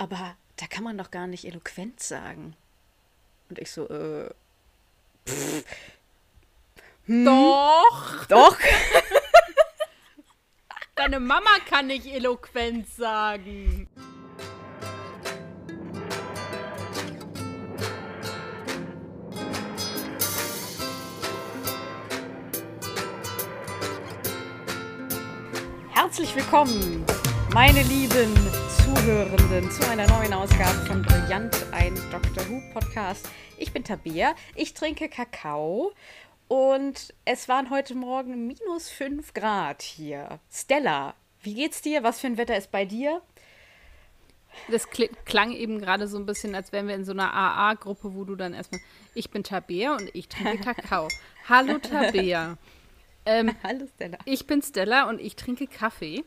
aber da kann man doch gar nicht eloquent sagen. Und ich so, äh. Pff, hm, Doch! doch. Deine Mama kann nicht eloquent sagen. Herzlich willkommen, meine lieben Zuhörenden, zu einer neuen Ausgabe von Brillant, ein Dr. Who Podcast. Ich bin Tabea, ich trinke Kakao und es waren heute Morgen minus 5 Grad hier. Stella, wie geht's dir? Was für ein Wetter ist bei dir? Das kli- klang eben gerade so ein bisschen, als wären wir in so einer AA-Gruppe, wo du dann erstmal, ich bin Tabea und ich trinke Kakao. Hallo Tabea. Ähm, Hallo Stella. ich bin Stella und ich trinke Kaffee.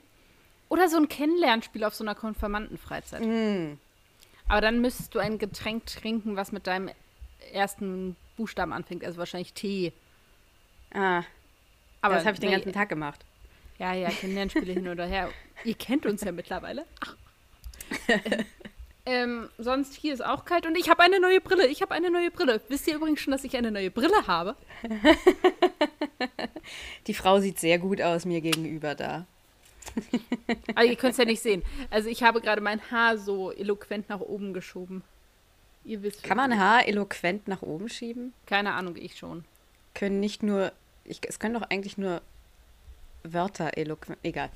Oder so ein Kennenlernspiel auf so einer Konfirmandenfreizeit. Mm, Aber dann müsstest du ein Getränk trinken, was mit deinem ersten Buchstaben anfängt, also wahrscheinlich Tee. ah, Aber das habe ich den nee, ganzen Tag gemacht. Ja, ja, Kennenlernspiele hin oder her. Ihr kennt uns ja mittlerweile. ähm, sonst hier ist auch kalt und ich habe eine neue Brille. Ich habe eine neue Brille. Wisst ihr übrigens schon, dass ich eine neue Brille habe? Die Frau sieht sehr gut aus mir gegenüber da. Aber ihr könnt es ja nicht sehen. Also ich habe gerade mein Haar so eloquent nach oben geschoben. Ihr wisst. Kann man Haar eloquent nach oben schieben? Keine Ahnung, ich schon. Können nicht nur, ich, es können doch eigentlich nur Wörter eloquent, egal.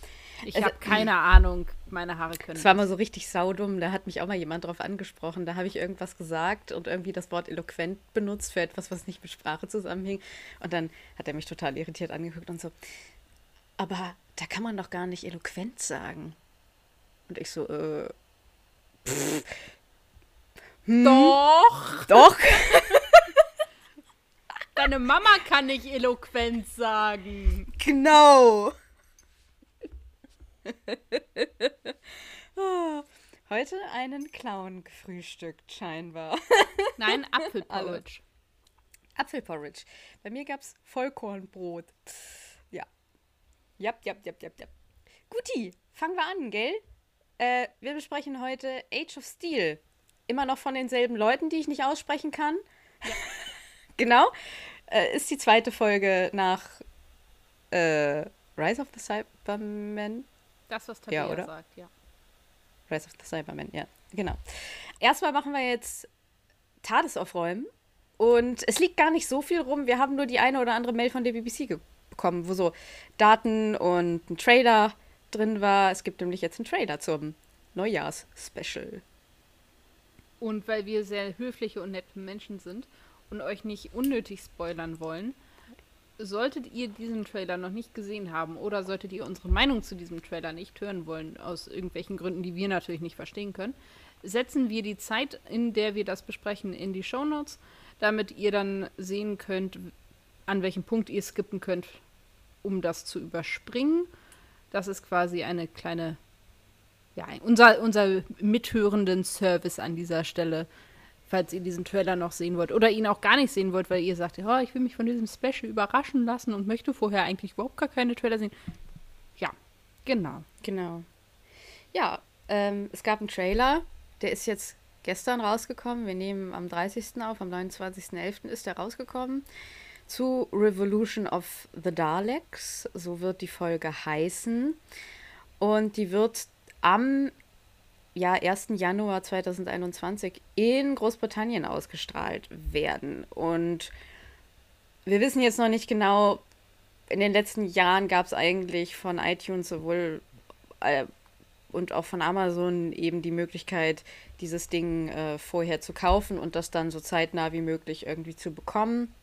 Ich Also- habe keine Ahnung. Meine Haare können. Das war mal so richtig saudumm, da hat mich auch mal jemand drauf angesprochen. Da habe ich irgendwas gesagt und irgendwie das Wort eloquent benutzt für etwas, was nicht mit Sprache zusammenhing. Und dann hat er mich total irritiert angeguckt und so, aber da kann man doch gar nicht eloquent sagen. Und ich so, äh, pff, hm, Doch! doch. Deine Mama kann nicht eloquent sagen. Genau. Heute einen Clown gefrühstückt, scheinbar. Nein, Apfelporridge. Apfelporridge. Bei mir gab es Vollkornbrot. Ja. Jap, jap, jap, jap, jap. Guti, fangen wir an, gell? Äh, wir besprechen heute Age of Steel. Immer noch von denselben Leuten, die ich nicht aussprechen kann. genau. Äh, ist die zweite Folge nach äh, Rise of the Cybermen. Das, was Tabea Ja, oder? sagt, ja. Rise of the Cybermen, ja, genau. Erstmal machen wir jetzt TARDIS aufräumen. Und es liegt gar nicht so viel rum. Wir haben nur die eine oder andere Mail von der BBC ge- bekommen, wo so Daten und ein Trailer drin war. Es gibt nämlich jetzt einen Trailer zum Neujahrs-Special. Und weil wir sehr höfliche und nette Menschen sind und euch nicht unnötig spoilern wollen, solltet ihr diesen Trailer noch nicht gesehen haben oder solltet ihr unsere Meinung zu diesem Trailer nicht hören wollen, aus irgendwelchen Gründen, die wir natürlich nicht verstehen können, setzen wir die Zeit, in der wir das besprechen, in die Shownotes, damit ihr dann sehen könnt, an welchem Punkt ihr skippen könnt, um das zu überspringen. Das ist quasi eine kleine ja, unser, unser mithörenden Service an dieser Stelle, falls ihr diesen Trailer noch sehen wollt oder ihn auch gar nicht sehen wollt, weil ihr sagt, oh, ich will mich von diesem Special überraschen lassen und möchte vorher eigentlich überhaupt gar keine Trailer sehen. Ja, genau. Genau. Ja, ähm, es gab einen Trailer, der ist jetzt gestern rausgekommen. Wir nehmen am 30. auf, am 29.11. ist der rausgekommen. Zu Revolution of the Daleks, so wird die Folge heißen. Und die wird am ja, 1. Januar 2021 in Großbritannien ausgestrahlt werden. Und wir wissen jetzt noch nicht genau, in den letzten Jahren gab es eigentlich von iTunes sowohl äh, und auch von Amazon eben die Möglichkeit, dieses Ding äh, vorher zu kaufen und das dann so zeitnah wie möglich irgendwie zu bekommen,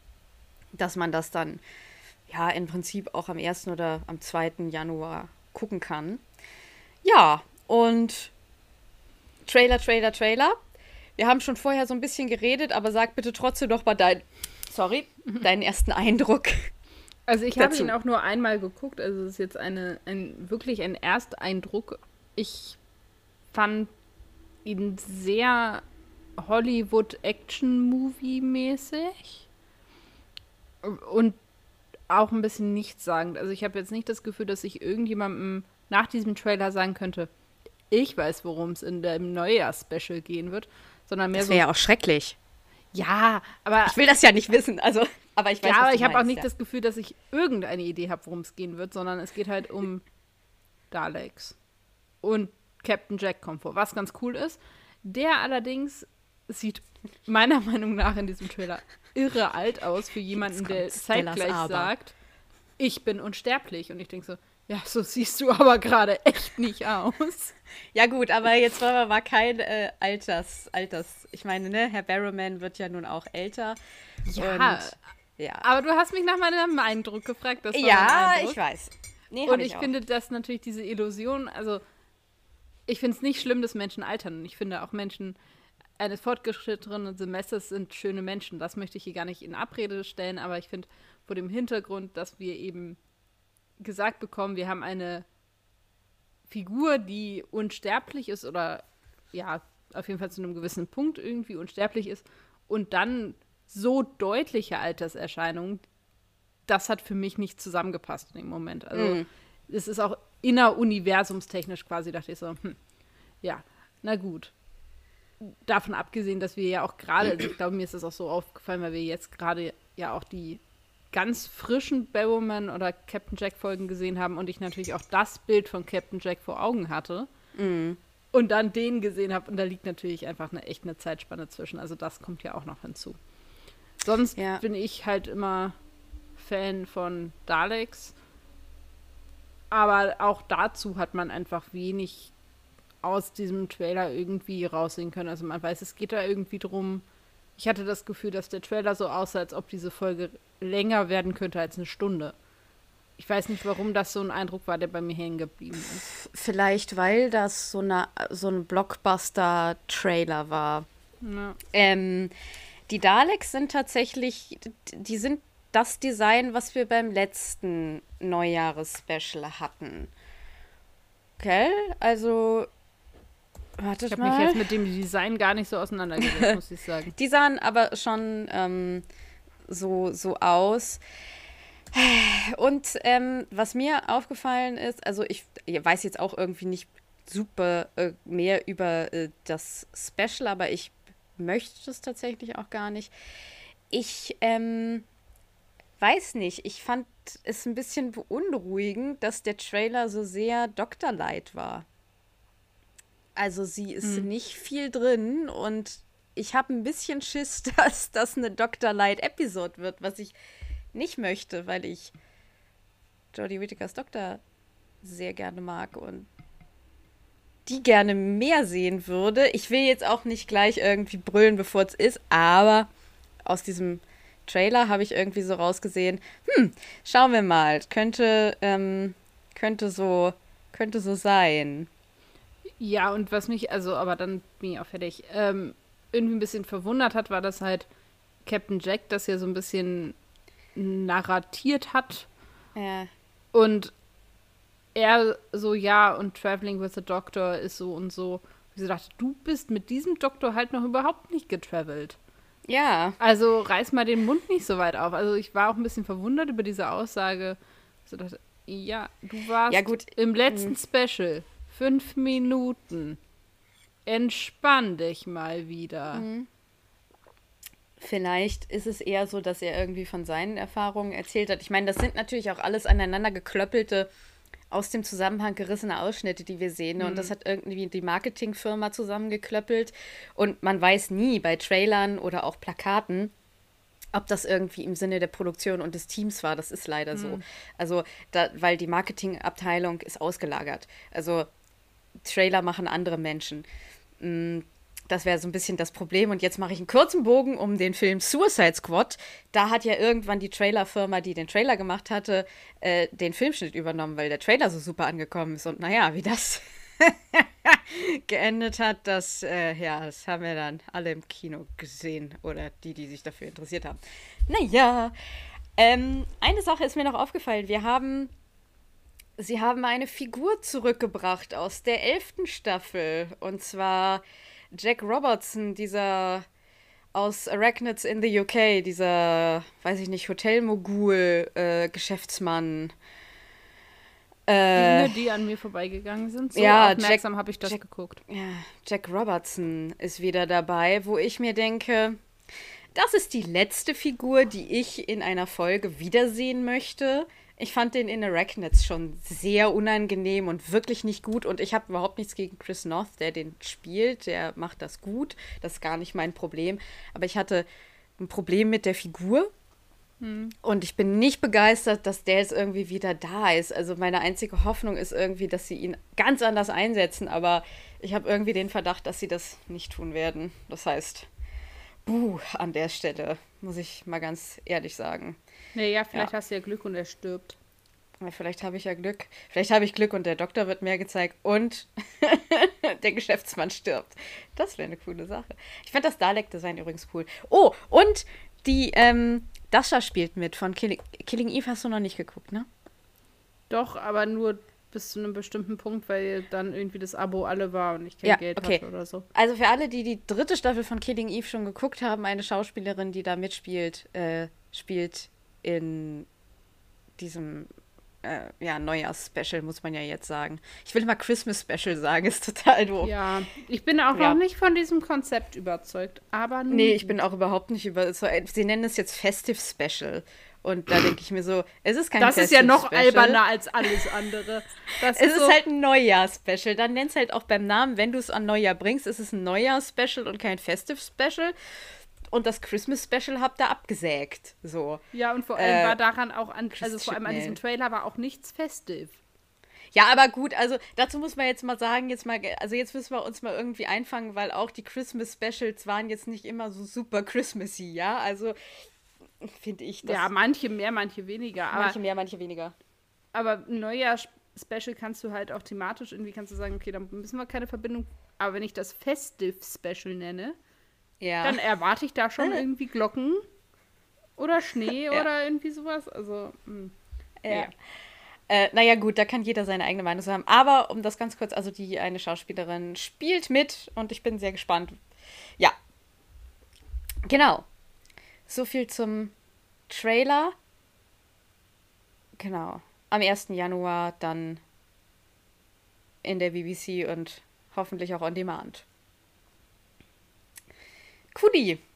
dass man das dann ja im Prinzip auch am 1. oder am 2. Januar gucken kann. Ja, und Trailer, Trailer, Trailer. Wir haben schon vorher so ein bisschen geredet, aber sag bitte trotzdem doch mal dein, sorry, deinen ersten Eindruck. Also ich habe ihn auch nur einmal geguckt, also es ist jetzt eine, ein, wirklich ein Ersteindruck. Ich fand ihn sehr Hollywood-Action-Movie-mäßig und auch ein bisschen nichtssagend. Also ich habe jetzt nicht das Gefühl, dass ich irgendjemandem nach diesem Trailer sagen könnte, ich weiß, worum es in dem Neujahr-Special gehen wird, sondern mehr Das so. wäre ja auch schrecklich. Ja, aber Ich will das ja nicht wissen, also, aber ich weiß ja, aber ich habe auch nicht ja. das Gefühl, dass ich irgendeine Idee habe, worum es gehen wird, sondern es geht halt um Daleks. Und Captain Jack kommt vor, was ganz cool ist. Der allerdings sieht meiner Meinung nach in diesem Trailer irre alt aus für jemanden, der zeitgleich sagt, ich bin unsterblich. Und ich denke so, ja, so siehst du aber gerade echt nicht aus. Ja gut, aber jetzt wir mal kein äh, Alters, Alters. Ich meine, ne, Herr Barrowman wird ja nun auch älter. Ja, Und, ja. aber du hast mich nach meinem Eindruck gefragt. Das war Ja, Eindruck. ich weiß. Nee, Und ich auch. finde, dass natürlich diese Illusion, also ich finde es nicht schlimm, dass Menschen altern. Und ich finde auch Menschen eines fortgeschrittenen Semesters sind schöne Menschen. Das möchte ich hier gar nicht in Abrede stellen, aber ich finde vor dem Hintergrund, dass wir eben gesagt bekommen, wir haben eine Figur, die unsterblich ist oder ja, auf jeden Fall zu einem gewissen Punkt irgendwie unsterblich ist und dann so deutliche Alterserscheinungen, das hat für mich nicht zusammengepasst in dem Moment. Also Mhm. es ist auch inneruniversumstechnisch quasi, dachte ich so, hm, ja, na gut. Davon abgesehen, dass wir ja auch gerade, also ich glaube, mir ist das auch so aufgefallen, weil wir jetzt gerade ja auch die ganz frischen Barrowman oder Captain Jack Folgen gesehen haben und ich natürlich auch das Bild von Captain Jack vor Augen hatte Mhm. und dann den gesehen habe und da liegt natürlich einfach eine echt eine Zeitspanne zwischen. Also das kommt ja auch noch hinzu. Sonst Ja. bin ich halt immer Fan von Daleks. Aber auch dazu hat man einfach wenig aus diesem Trailer irgendwie raussehen können. Also man weiß, es geht da irgendwie drum. Ich hatte das Gefühl, dass der Trailer so aussah, als ob diese Folge länger werden könnte als eine Stunde. Ich weiß nicht, warum das so ein Eindruck war, der bei mir hängen geblieben ist. Vielleicht, weil das so, eine, so ein Blockbuster-Trailer war. Ja. Ähm, die Daleks sind tatsächlich, die sind das Design, was wir beim letzten Neujahres-Special hatten. Okay, also, wartet Ich habe mich jetzt mit dem Design gar nicht so auseinandergesetzt, muss ich sagen. Die sahen aber schon ähm, so, so aus. Und ähm, was mir aufgefallen ist, also ich, ich weiß jetzt auch irgendwie nicht super äh, mehr über äh, das Special, aber ich möchte es tatsächlich auch gar nicht. Ich ähm, weiß nicht, ich fand es ein bisschen beunruhigend, dass der Trailer so sehr Dr. Light war. Also sie ist nicht viel drin und ich habe ein bisschen Schiss, dass das eine Dr. Light Episode wird, was ich nicht möchte, weil ich Jodie Whittakers Doktor sehr gerne mag und die gerne mehr sehen würde. Ich will jetzt auch nicht gleich irgendwie brüllen, bevor es ist, aber aus diesem Trailer habe ich irgendwie so rausgesehen, hm, schauen wir mal, könnte, ähm, könnte so, könnte so sein. Ja, und was mich, also, aber dann bin ich auch fertig, ähm, irgendwie ein bisschen verwundert hat, war, dass halt Captain Jack das ja so ein bisschen narratiert hat Ja. und er so, ja, und Traveling with the Doctor ist so und so. Ich so dachte, du bist mit diesem Doktor halt noch überhaupt nicht getravelt. Ja, Also reiß mal den Mund nicht so weit auf. Also ich war auch ein bisschen verwundert über diese Aussage. Ich dachte, ja, du warst Ja, gut. im letzten Special fünf Minuten. Entspann dich mal wieder. Vielleicht ist es eher so, dass er irgendwie von seinen Erfahrungen erzählt hat. Ich meine, das sind natürlich auch alles aneinander geklöppelte, aus dem Zusammenhang gerissene Ausschnitte, die wir sehen. Und das hat irgendwie die Marketingfirma zusammengeklöppelt. Und man weiß nie bei Trailern oder auch Plakaten, ob das irgendwie im Sinne der Produktion und des Teams war. Das ist leider so. Also, da, weil die Marketingabteilung ist ausgelagert. Also, Trailer machen andere Menschen. Mm, Das wäre so ein bisschen das Problem. Und jetzt mache ich einen kurzen Bogen um den Film Suicide Squad. Da hat ja irgendwann die Trailerfirma, die den Trailer gemacht hatte, äh, den Filmschnitt übernommen, weil der Trailer so super angekommen ist. Und naja, wie das geendet hat, das, äh, ja, das haben wir dann alle im Kino gesehen. Oder die, die sich dafür interessiert haben. Naja, ähm, eine Sache ist mir noch aufgefallen. Wir haben Sie haben eine Figur zurückgebracht aus der elften Staffel. Und zwar Jack Robertson, dieser aus Arachnids in the UK, dieser, weiß ich nicht, Hotelmogul, äh, Geschäftsmann. Äh, Dinge, die an mir vorbeigegangen sind. So ja, aufmerksam habe ich das Jack- geguckt. ja, Jack Robertson ist wieder dabei, wo ich mir denke, das ist die letzte Figur, die ich in einer Folge wiedersehen möchte. Ich fand den in Arachnids schon sehr unangenehm und wirklich nicht gut. Und ich habe überhaupt nichts gegen Chris North, der den spielt. Der macht das gut. Das ist gar nicht mein Problem. Aber ich hatte ein Problem mit der Figur. Und ich bin nicht begeistert, dass der jetzt irgendwie wieder da ist. Also meine einzige Hoffnung ist irgendwie, dass sie ihn ganz anders einsetzen. Aber ich habe irgendwie den Verdacht, dass sie das nicht tun werden. Das heißt, buh, an der Stelle, muss ich mal ganz ehrlich sagen. Naja, vielleicht Ja. hast du ja Glück und er stirbt. Ja, Vielleicht habe ich ja Glück. Vielleicht habe ich Glück und der Doktor wird mehr gezeigt und der Geschäftsmann stirbt. Das wäre eine coole Sache. Ich fand das Dalek-Design übrigens cool. Oh, und die ähm, Dasha spielt mit von Killing, Killing Eve hast du noch nicht geguckt, ne? Doch, aber nur bis zu einem bestimmten Punkt, weil dann irgendwie das Abo alle war und ich kein Ja, Geld okay. hatte oder so. Also für alle, die die dritte Staffel von Killing Eve schon geguckt haben, eine Schauspielerin, die da mitspielt, äh, spielt in diesem äh, ja, Neujahrs-Special, muss man ja jetzt sagen. Ich will immer Christmas-Special sagen, ist total doof. Ja, ich bin auch Ja. noch nicht von diesem Konzept überzeugt, aber Nee, ich bin auch überhaupt nicht über. So, sie nennen es jetzt Festive Special. Und da denke ich mir so, es ist kein Das ist ja noch Special. alberner als alles andere. Das Es ist so, halt ein Neujahr-Special. Dann nenn's halt auch beim Namen, wenn du es an Neujahr bringst, ist es ein Neujahr-Special und kein Festive Special. Und das Christmas Special habt ihr abgesägt. So. Ja, und vor allem Äh, war daran auch an, also vor allem an diesem. Trailer war auch nichts festive. Ja, aber gut, also dazu muss man jetzt mal sagen, jetzt mal, also jetzt müssen wir uns mal irgendwie einfangen, weil auch die Christmas Specials waren jetzt nicht immer so super Christmassy, ja? Also finde ich das. ja, manche mehr, manche weniger. Aber, manche mehr, manche weniger. aber ein Neujahr-Special kannst du halt auch thematisch irgendwie kannst du sagen, okay, dann müssen wir keine Verbindung. Aber wenn ich das Festive-Special nenne, Ja. dann erwarte ich da schon irgendwie Glocken oder Schnee Ja. oder irgendwie sowas. Also, hm. Ja. Ja. Äh, naja, gut, da kann jeder seine eigene Meinung haben. Aber um das ganz kurz, also die eine Schauspielerin spielt mit und ich bin sehr gespannt. Ja. Genau. So viel zum Trailer. Genau. Am 1. Januar dann in der BBC und hoffentlich auch on demand. Kudi.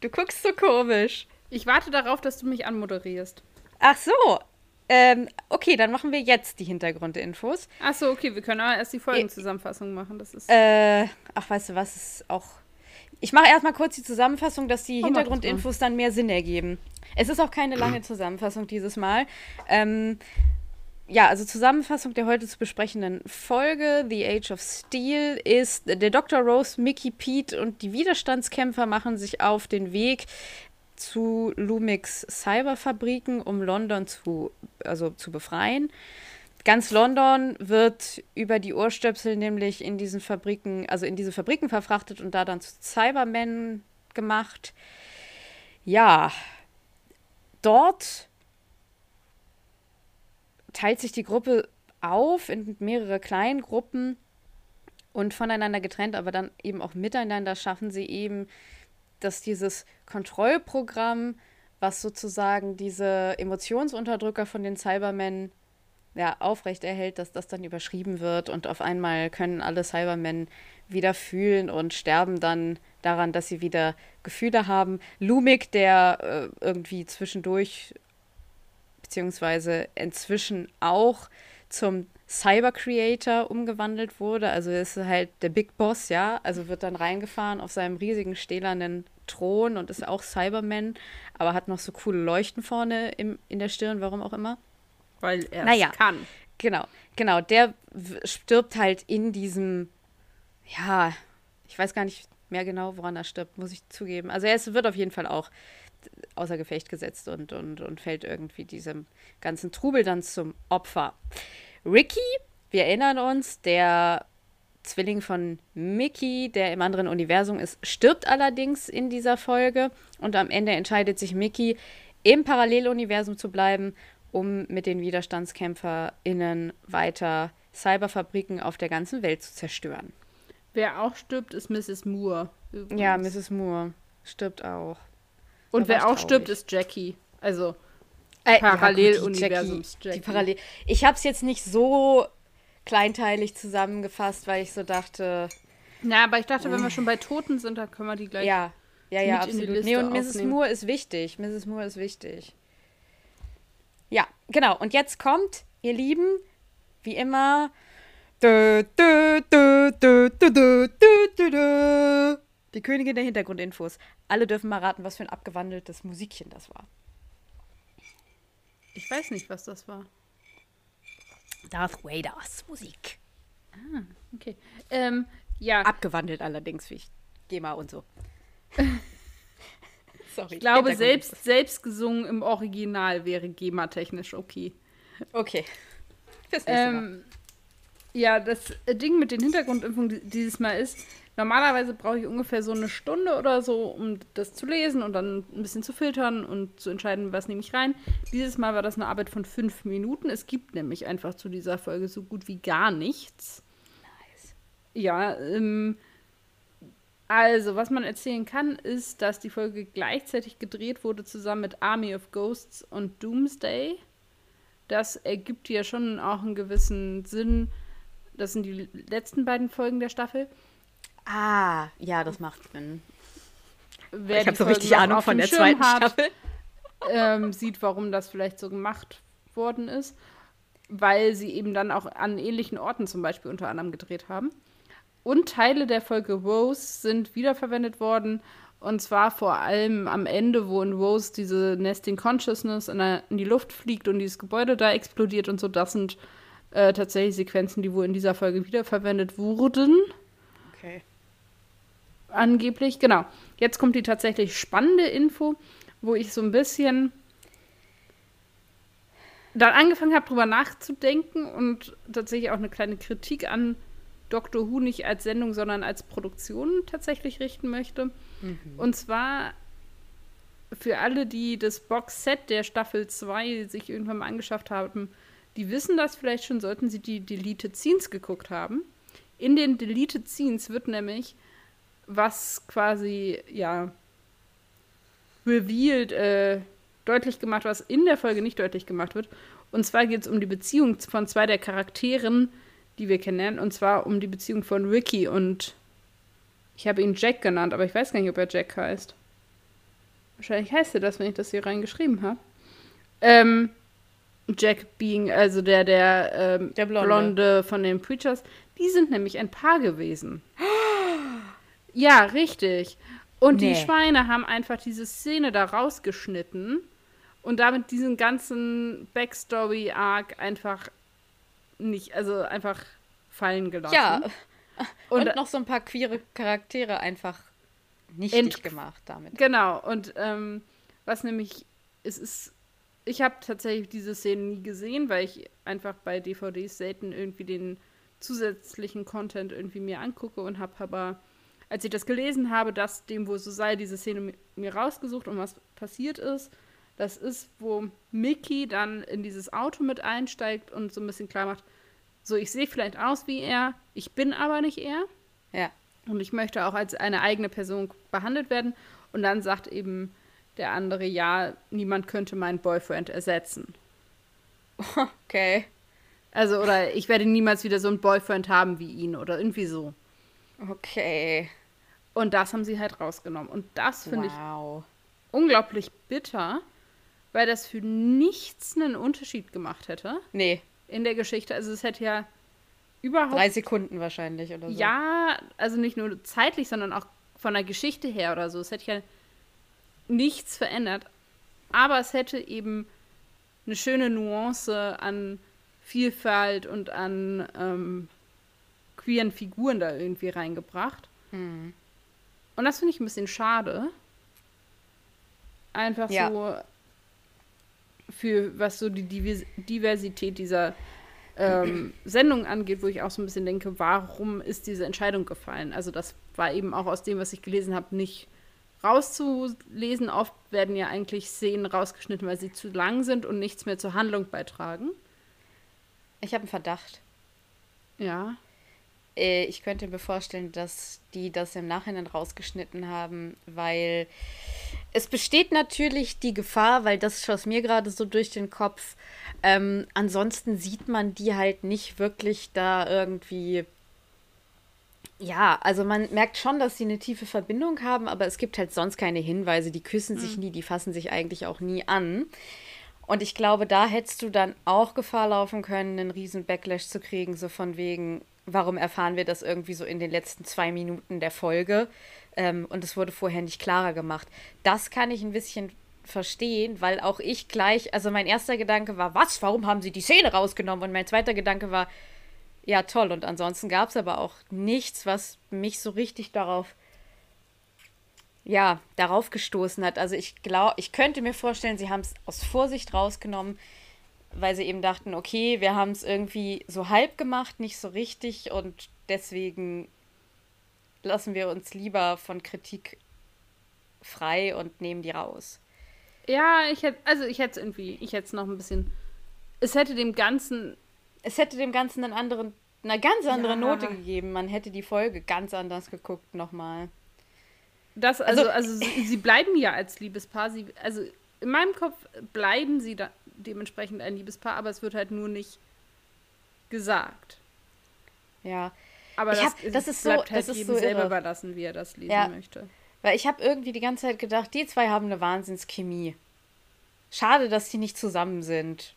Du guckst so komisch. Ich warte darauf, dass du mich anmoderierst. Ach so. Ähm, okay, dann machen wir jetzt die Hintergrundinfos. Achso, okay, wir können aber erst die Folgenzusammenfassung machen. Das ist. Äh, ach, weißt du was, ist auch. Ich mache erstmal kurz die Zusammenfassung, dass die Oh, Hintergrundinfos dann mehr Sinn ergeben. Es ist auch keine lange Zusammenfassung dieses Mal. Ähm, ja, also Zusammenfassung der heute zu besprechenden Folge, The Age of Steel, ist, der Dr. Rose, Mickey, Pete und die Widerstandskämpfer machen sich auf den Weg zu Lumix Cyberfabriken, um London zu, also zu befreien. Ganz London wird über die Ohrstöpsel nämlich in diesen Fabriken, also in diese Fabriken verfrachtet und da dann zu Cybermen gemacht. Ja, dort teilt sich die Gruppe auf in mehrere Kleingruppen und voneinander getrennt, aber dann eben auch miteinander schaffen sie eben, dass dieses Kontrollprogramm, was sozusagen diese Emotionsunterdrücker von den Cybermen ja, aufrechterhält, dass das dann überschrieben wird und auf einmal können alle Cybermen wieder fühlen und sterben dann daran, dass sie wieder Gefühle haben. Lumik, der äh, irgendwie zwischendurch beziehungsweise inzwischen auch zum Cyber Creator umgewandelt wurde. Also ist halt der Big Boss, ja. Also wird dann reingefahren auf seinem riesigen stählernen Thron und ist auch Cyberman, aber hat noch so coole Leuchten vorne im, in der Stirn, warum auch immer. Weil er naja. kann. Genau, genau. Der stirbt halt in diesem, ja, ich weiß gar nicht mehr genau, woran er stirbt, muss ich zugeben. Also er ist, wird auf jeden Fall auch außer Gefecht gesetzt und, und, und fällt irgendwie diesem ganzen Trubel dann zum Opfer. Ricky, wir erinnern uns, der Zwilling von Mickey, der im anderen Universum ist, stirbt allerdings in dieser Folge und am Ende entscheidet sich Mickey, im Paralleluniversum zu bleiben, um mit den WiderstandskämpferInnen weiter Cyberfabriken auf der ganzen Welt zu zerstören. Wer auch stirbt, ist Mrs. Moore. übrigens. Ja, Mrs. Moore stirbt auch. Und wer auch stirbt, ist Jackie. Also, Äh, Paralleluniversums ja, Jackie, die Parallel ich habe es jetzt nicht so kleinteilig zusammengefasst, weil ich so dachte. Na, aber ich dachte, wenn wir schon bei Toten sind, dann können wir die gleich. Ja, ja, ja, absolut. Nee, und Mrs. Aufnehmen. Moore ist wichtig. Mrs. Moore ist wichtig. Ja, genau. Und jetzt kommt, ihr Lieben, wie immer. Die Königin der Hintergrundinfos. Alle dürfen mal raten, was für ein abgewandeltes Musikchen das war. Ich weiß nicht, was das war. Darth Vaders Musik. Ah, okay. Ähm, ja. Abgewandelt allerdings, wie ich GEMA und so. Sorry. Ich glaube, selbst, selbst gesungen im Original wäre GEMA-technisch okay. Okay. Fürs nächste ähm, Ja, das Ding mit den Hintergrundimpfungen dieses Mal ist, normalerweise brauche ich ungefähr so eine Stunde oder so, um das zu lesen und dann ein bisschen zu filtern und zu entscheiden, was nehme ich rein. Dieses Mal war das eine Arbeit von fünf Minuten. Es gibt nämlich einfach zu dieser Folge so gut wie gar nichts. Nice. Ja, ähm, also, was man erzählen kann, ist, dass die Folge gleichzeitig gedreht wurde zusammen mit Army of Ghosts und Doomsday. Das ergibt ja schon auch einen gewissen Sinn. Das sind die letzten beiden Folgen der Staffel. Ah, ja, das macht Sinn. Wer ich habe so richtig Ahnung von der Schirm zweiten hat, Staffel. Ähm, sieht, warum das vielleicht so gemacht worden ist. Weil sie eben dann auch an ähnlichen Orten zum Beispiel unter anderem gedreht haben. Und Teile der Folge Rose sind wiederverwendet worden. Und zwar vor allem am Ende, wo in Rose diese Nesting Consciousness in, der, in die Luft fliegt und dieses Gebäude da explodiert und so. Das sind äh, tatsächlich Sequenzen, die wohl in dieser Folge wiederverwendet wurden. Okay. Angeblich, genau. Jetzt kommt die tatsächlich spannende Info, wo ich so ein bisschen dann angefangen habe, drüber nachzudenken und tatsächlich auch eine kleine Kritik an Doctor Who nicht als Sendung, sondern als Produktion tatsächlich richten möchte. Mhm. Und zwar für alle, die das Box-Set der Staffel 2 sich irgendwann mal angeschafft haben, die wissen das vielleicht schon, sollten sie die Deleted Scenes geguckt haben. In den Deleted Scenes wird nämlich was quasi, ja, revealed, äh, deutlich gemacht, was in der Folge nicht deutlich gemacht wird. Und zwar geht es um die Beziehung von zwei der Charakteren, die wir kennenlernen, und zwar um die Beziehung von Ricky und ich habe ihn Jack genannt, aber ich weiß gar nicht, ob er Jack heißt. Wahrscheinlich heißt er das, wenn ich das hier reingeschrieben habe. Ähm, Jack being, also der, der, ähm, der Blonde. Blonde. von den Preachers, die sind nämlich ein Paar gewesen. ja, richtig. Und nee. die Schweine haben einfach diese Szene da rausgeschnitten und damit diesen ganzen Backstory-Arc einfach nicht, also einfach fallen gelassen. Ja. Und, und noch so ein paar queere Charaktere einfach nicht gemacht damit. Genau. Und ähm, was nämlich, es ist, ich habe tatsächlich diese Szene nie gesehen, weil ich einfach bei DVDs selten irgendwie den zusätzlichen Content irgendwie mir angucke und habe aber, als ich das gelesen habe, dass dem wo so sei, diese Szene mir rausgesucht und was passiert ist. Das ist, wo Mickey dann in dieses Auto mit einsteigt und so ein bisschen klar macht, so, ich sehe vielleicht aus wie er, ich bin aber nicht er. Ja. Und ich möchte auch als eine eigene Person behandelt werden. Und dann sagt eben der andere, ja, niemand könnte meinen Boyfriend ersetzen. Okay. Also, oder ich werde niemals wieder so einen Boyfriend haben wie ihn oder irgendwie so. Okay. Und das haben sie halt rausgenommen. Und das finde wow. ich unglaublich bitter, weil das für nichts einen Unterschied gemacht hätte. Nee in der Geschichte. Also es hätte ja überhaupt. Drei Sekunden wahrscheinlich oder so. Ja, also nicht nur zeitlich, sondern auch von der Geschichte her oder so. Es hätte ja nichts verändert. Aber es hätte eben eine schöne Nuance an Vielfalt und an ähm, queeren Figuren da irgendwie reingebracht. Hm. Und das finde ich ein bisschen schade. Einfach ja. so für was so die Diversität dieser ähm, Sendung angeht, wo ich auch so ein bisschen denke, warum ist diese Entscheidung gefallen? Also das war eben auch aus dem, was ich gelesen habe, nicht rauszulesen. Oft werden ja eigentlich Szenen rausgeschnitten, weil sie zu lang sind und nichts mehr zur Handlung beitragen. Ich habe einen Verdacht. Ja. Äh, ich könnte mir vorstellen, dass die das im Nachhinein rausgeschnitten haben, weil es besteht natürlich die Gefahr, weil das schoss mir gerade so durch den Kopf. Ähm, ansonsten sieht man die halt nicht wirklich da irgendwie. Ja, also man merkt schon, dass sie eine tiefe Verbindung haben, aber es gibt halt sonst keine Hinweise. Die küssen sich nie, die fassen sich eigentlich auch nie an. Und ich glaube, da hättest du dann auch Gefahr laufen können, einen riesen Backlash zu kriegen, so von wegen, warum erfahren wir das irgendwie so in den letzten zwei Minuten der Folge? Ähm, und es wurde vorher nicht klarer gemacht. Das kann ich ein bisschen verstehen, weil auch ich gleich, also mein erster Gedanke war, was, warum haben sie die Szene rausgenommen? Und mein zweiter Gedanke war, ja toll. Und ansonsten gab es aber auch nichts, was mich so richtig darauf, ja, darauf gestoßen hat. Also ich glaube, ich könnte mir vorstellen, sie haben es aus Vorsicht rausgenommen, weil sie eben dachten, okay, wir haben es irgendwie so halb gemacht, nicht so richtig und deswegen lassen wir uns lieber von Kritik frei und nehmen die raus. Ja, ich hätte, also ich hätte es irgendwie, ich hätte es noch ein bisschen, es hätte dem Ganzen, Es hätte dem Ganzen einen anderen, eine ganz andere Ja. Note gegeben. Man hätte die Folge ganz anders geguckt nochmal. das, also, Also- also, sie, sie bleiben ja als Liebespaar, sie, also in meinem Kopf bleiben sie da dementsprechend ein Liebespaar, aber es wird halt nur nicht gesagt. Ja. Aber das, hab- das ist so- bleibt halt das jedem so selber überlassen, wie er das lesen Ja. möchte. Weil ich habe irgendwie die ganze Zeit gedacht, die zwei haben eine Wahnsinnschemie. Schade, dass die nicht zusammen sind.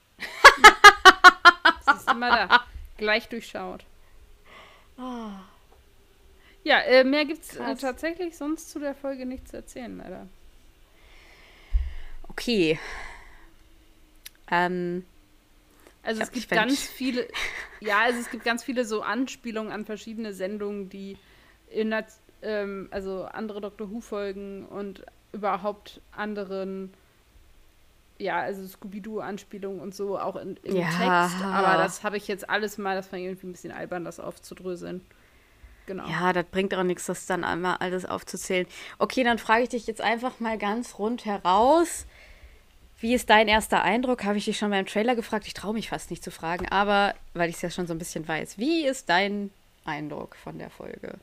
Das ist immer da. Gleich durchschaut. Ja, äh, mehr gibt's äh, Krass. tatsächlich sonst zu der Folge nicht zu erzählen, leider. Okay. Ähm, Also Ich es gibt ich ganz viele, ja, also es gibt ganz viele so Anspielungen an verschiedene Sendungen, die in der, ähm, also andere Doctor Who Folgen und überhaupt anderen, ja, also Scooby-Doo-Anspielungen und so auch in, im Ja. Text. Aber das habe ich jetzt alles mal, das war irgendwie ein bisschen albern, das aufzudröseln. Genau. ja, das bringt auch nichts, das dann einmal alles aufzuzählen. Okay, dann frage ich dich jetzt einfach mal ganz rund heraus. Wie ist dein erster Eindruck? Habe ich dich schon beim Trailer gefragt. Ich traue mich fast nicht zu fragen, aber weil ich es ja schon so ein bisschen weiß. Wie ist dein Eindruck von der Folge?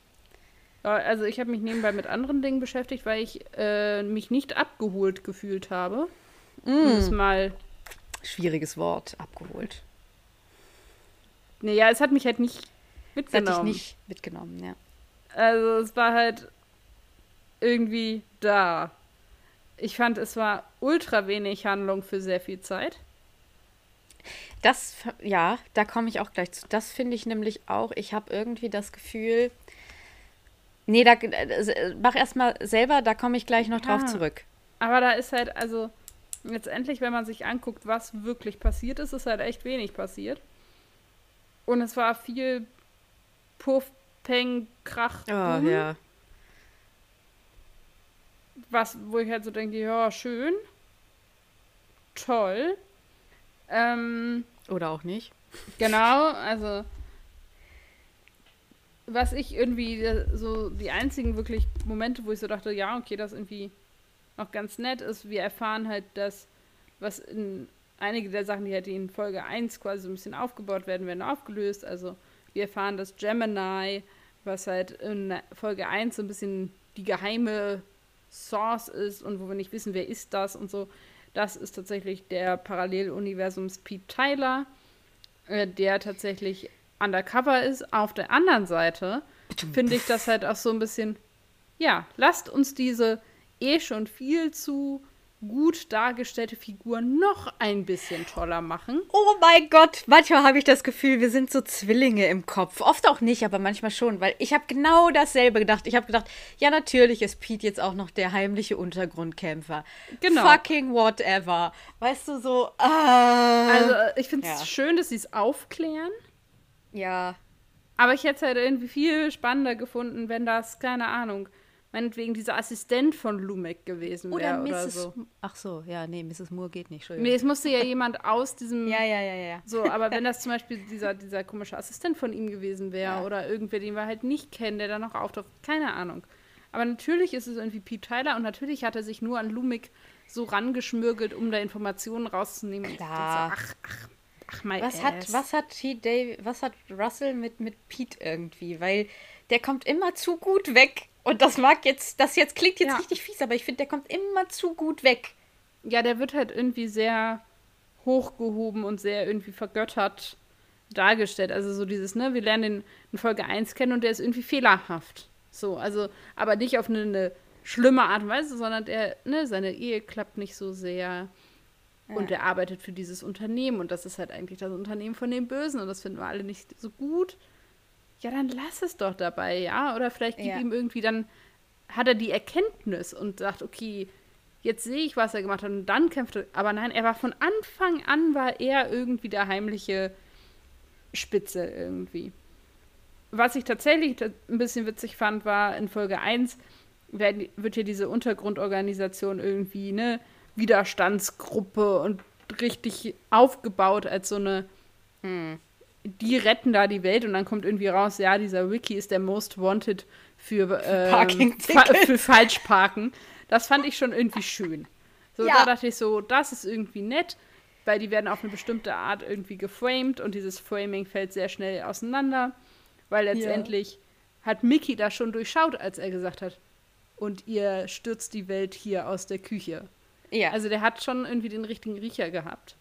Ja, Also ich habe mich nebenbei mit anderen Dingen beschäftigt, weil ich äh, mich nicht abgeholt gefühlt habe. Um es mal Schwieriges Wort, abgeholt. Nee, ja, es hat mich halt nicht Das hatte ich mitgenommen. nicht mitgenommen, ja. Also es war halt irgendwie da. Ich fand, es war ultra wenig Handlung für sehr viel Zeit. Das, ja, da komme ich auch gleich zu. Das finde ich nämlich auch. Ich habe irgendwie das Gefühl. Nee, da, äh, mach erst mal selber, da komme ich gleich noch drauf zurück. Aber da ist halt, also letztendlich, wenn man sich anguckt, was wirklich passiert ist, ist halt echt wenig passiert. Und es war viel Puff, Peng, Krach, Oh, ja. Was, wo ich halt so denke, ja, schön, toll. Ähm, Oder auch nicht. Genau, also was ich irgendwie äh, so die einzigen wirklich Momente, wo ich so dachte, ja, okay, das irgendwie noch ganz nett ist, wir erfahren halt das, was in einige der Sachen, die halt in Folge 1 quasi so ein bisschen aufgebaut werden, werden aufgelöst. Also wir erfahren, dass Gemini, was halt in Folge 1 so ein bisschen die geheime Source ist und wo wir nicht wissen, wer ist das und so, das ist tatsächlich der Paralleluniversums Pete Tyler äh, der tatsächlich undercover ist. Auf der anderen Seite finde ich das halt auch so ein bisschen, ja, lasst uns diese eh schon viel zu gut dargestellte Figur noch ein bisschen toller machen. Oh mein Gott, manchmal habe ich das Gefühl, wir sind so Zwillinge im Kopf. Oft auch nicht, aber manchmal schon, weil ich habe genau dasselbe gedacht. Ich habe gedacht, ja, natürlich ist Pete jetzt auch noch der heimliche Untergrundkämpfer. Genau. Fucking whatever. Weißt du, so, ah. Also äh, ich finde es Ja. schön, dass sie es aufklären, ja. aber ich hätte es halt irgendwie viel spannender gefunden, wenn das, keine Ahnung, meinetwegen dieser Assistent von Lumek gewesen Oder wäre oder, Mrs. so. Ach so, ja, nee, Mrs. Moore geht nicht. Nee, es musste ja jemand aus diesem Ja, ja, ja, ja. So, aber wenn das zum Beispiel dieser, dieser komische Assistent von ihm gewesen wäre Ja. oder irgendwer, den wir halt nicht kennen, der da noch auftaucht, keine Ahnung. Aber natürlich ist es irgendwie Pete Tyler und natürlich hat er sich nur an Lumik so rangeschmürgelt, um da Informationen rauszunehmen. Klar. so, ach, ach, ach, my Was ass. hat, was hat. Dave, was hat Russell mit, mit Pete irgendwie? Weil der kommt immer zu gut weg. Und das mag jetzt, das jetzt klingt jetzt Ja. richtig fies, aber ich finde, der kommt immer zu gut weg. Ja, der wird halt irgendwie sehr hochgehoben und sehr irgendwie vergöttert dargestellt. Also so dieses, ne, wir lernen den in Folge 1 kennen und der ist irgendwie fehlerhaft. So, also, aber nicht auf eine, eine schlimme Art und Weise, sondern der, ne, seine Ehe klappt nicht so sehr. Und er arbeitet für dieses Unternehmen und das ist halt eigentlich das Unternehmen von den Bösen und das finden wir alle nicht so gut. Ja, dann lass es doch dabei, ja? Oder vielleicht gib Ja. ihm irgendwie dann, hat er die Erkenntnis und sagt, okay, jetzt sehe ich, was er gemacht hat und dann kämpft er. Aber nein, er war von Anfang an, war er irgendwie der heimliche Spitze irgendwie. Was ich tatsächlich ta- ein bisschen witzig fand, war in Folge 1 werden, wird hier diese Untergrundorganisation irgendwie, ne, Widerstandsgruppe und richtig aufgebaut als so eine, die retten da die Welt und dann kommt irgendwie raus, ja, dieser Wiki ist der most wanted für, ähm, fa für Falschparken. Das fand ich schon irgendwie schön. So, Ja. da dachte ich so, das ist irgendwie nett, weil die werden auf eine bestimmte Art irgendwie geframed und dieses Framing fällt sehr schnell auseinander, weil letztendlich hat Mickey das schon durchschaut, als er gesagt hat, und ihr stürzt die Welt hier aus der Küche. Ja. Also der hat schon irgendwie den richtigen Riecher gehabt.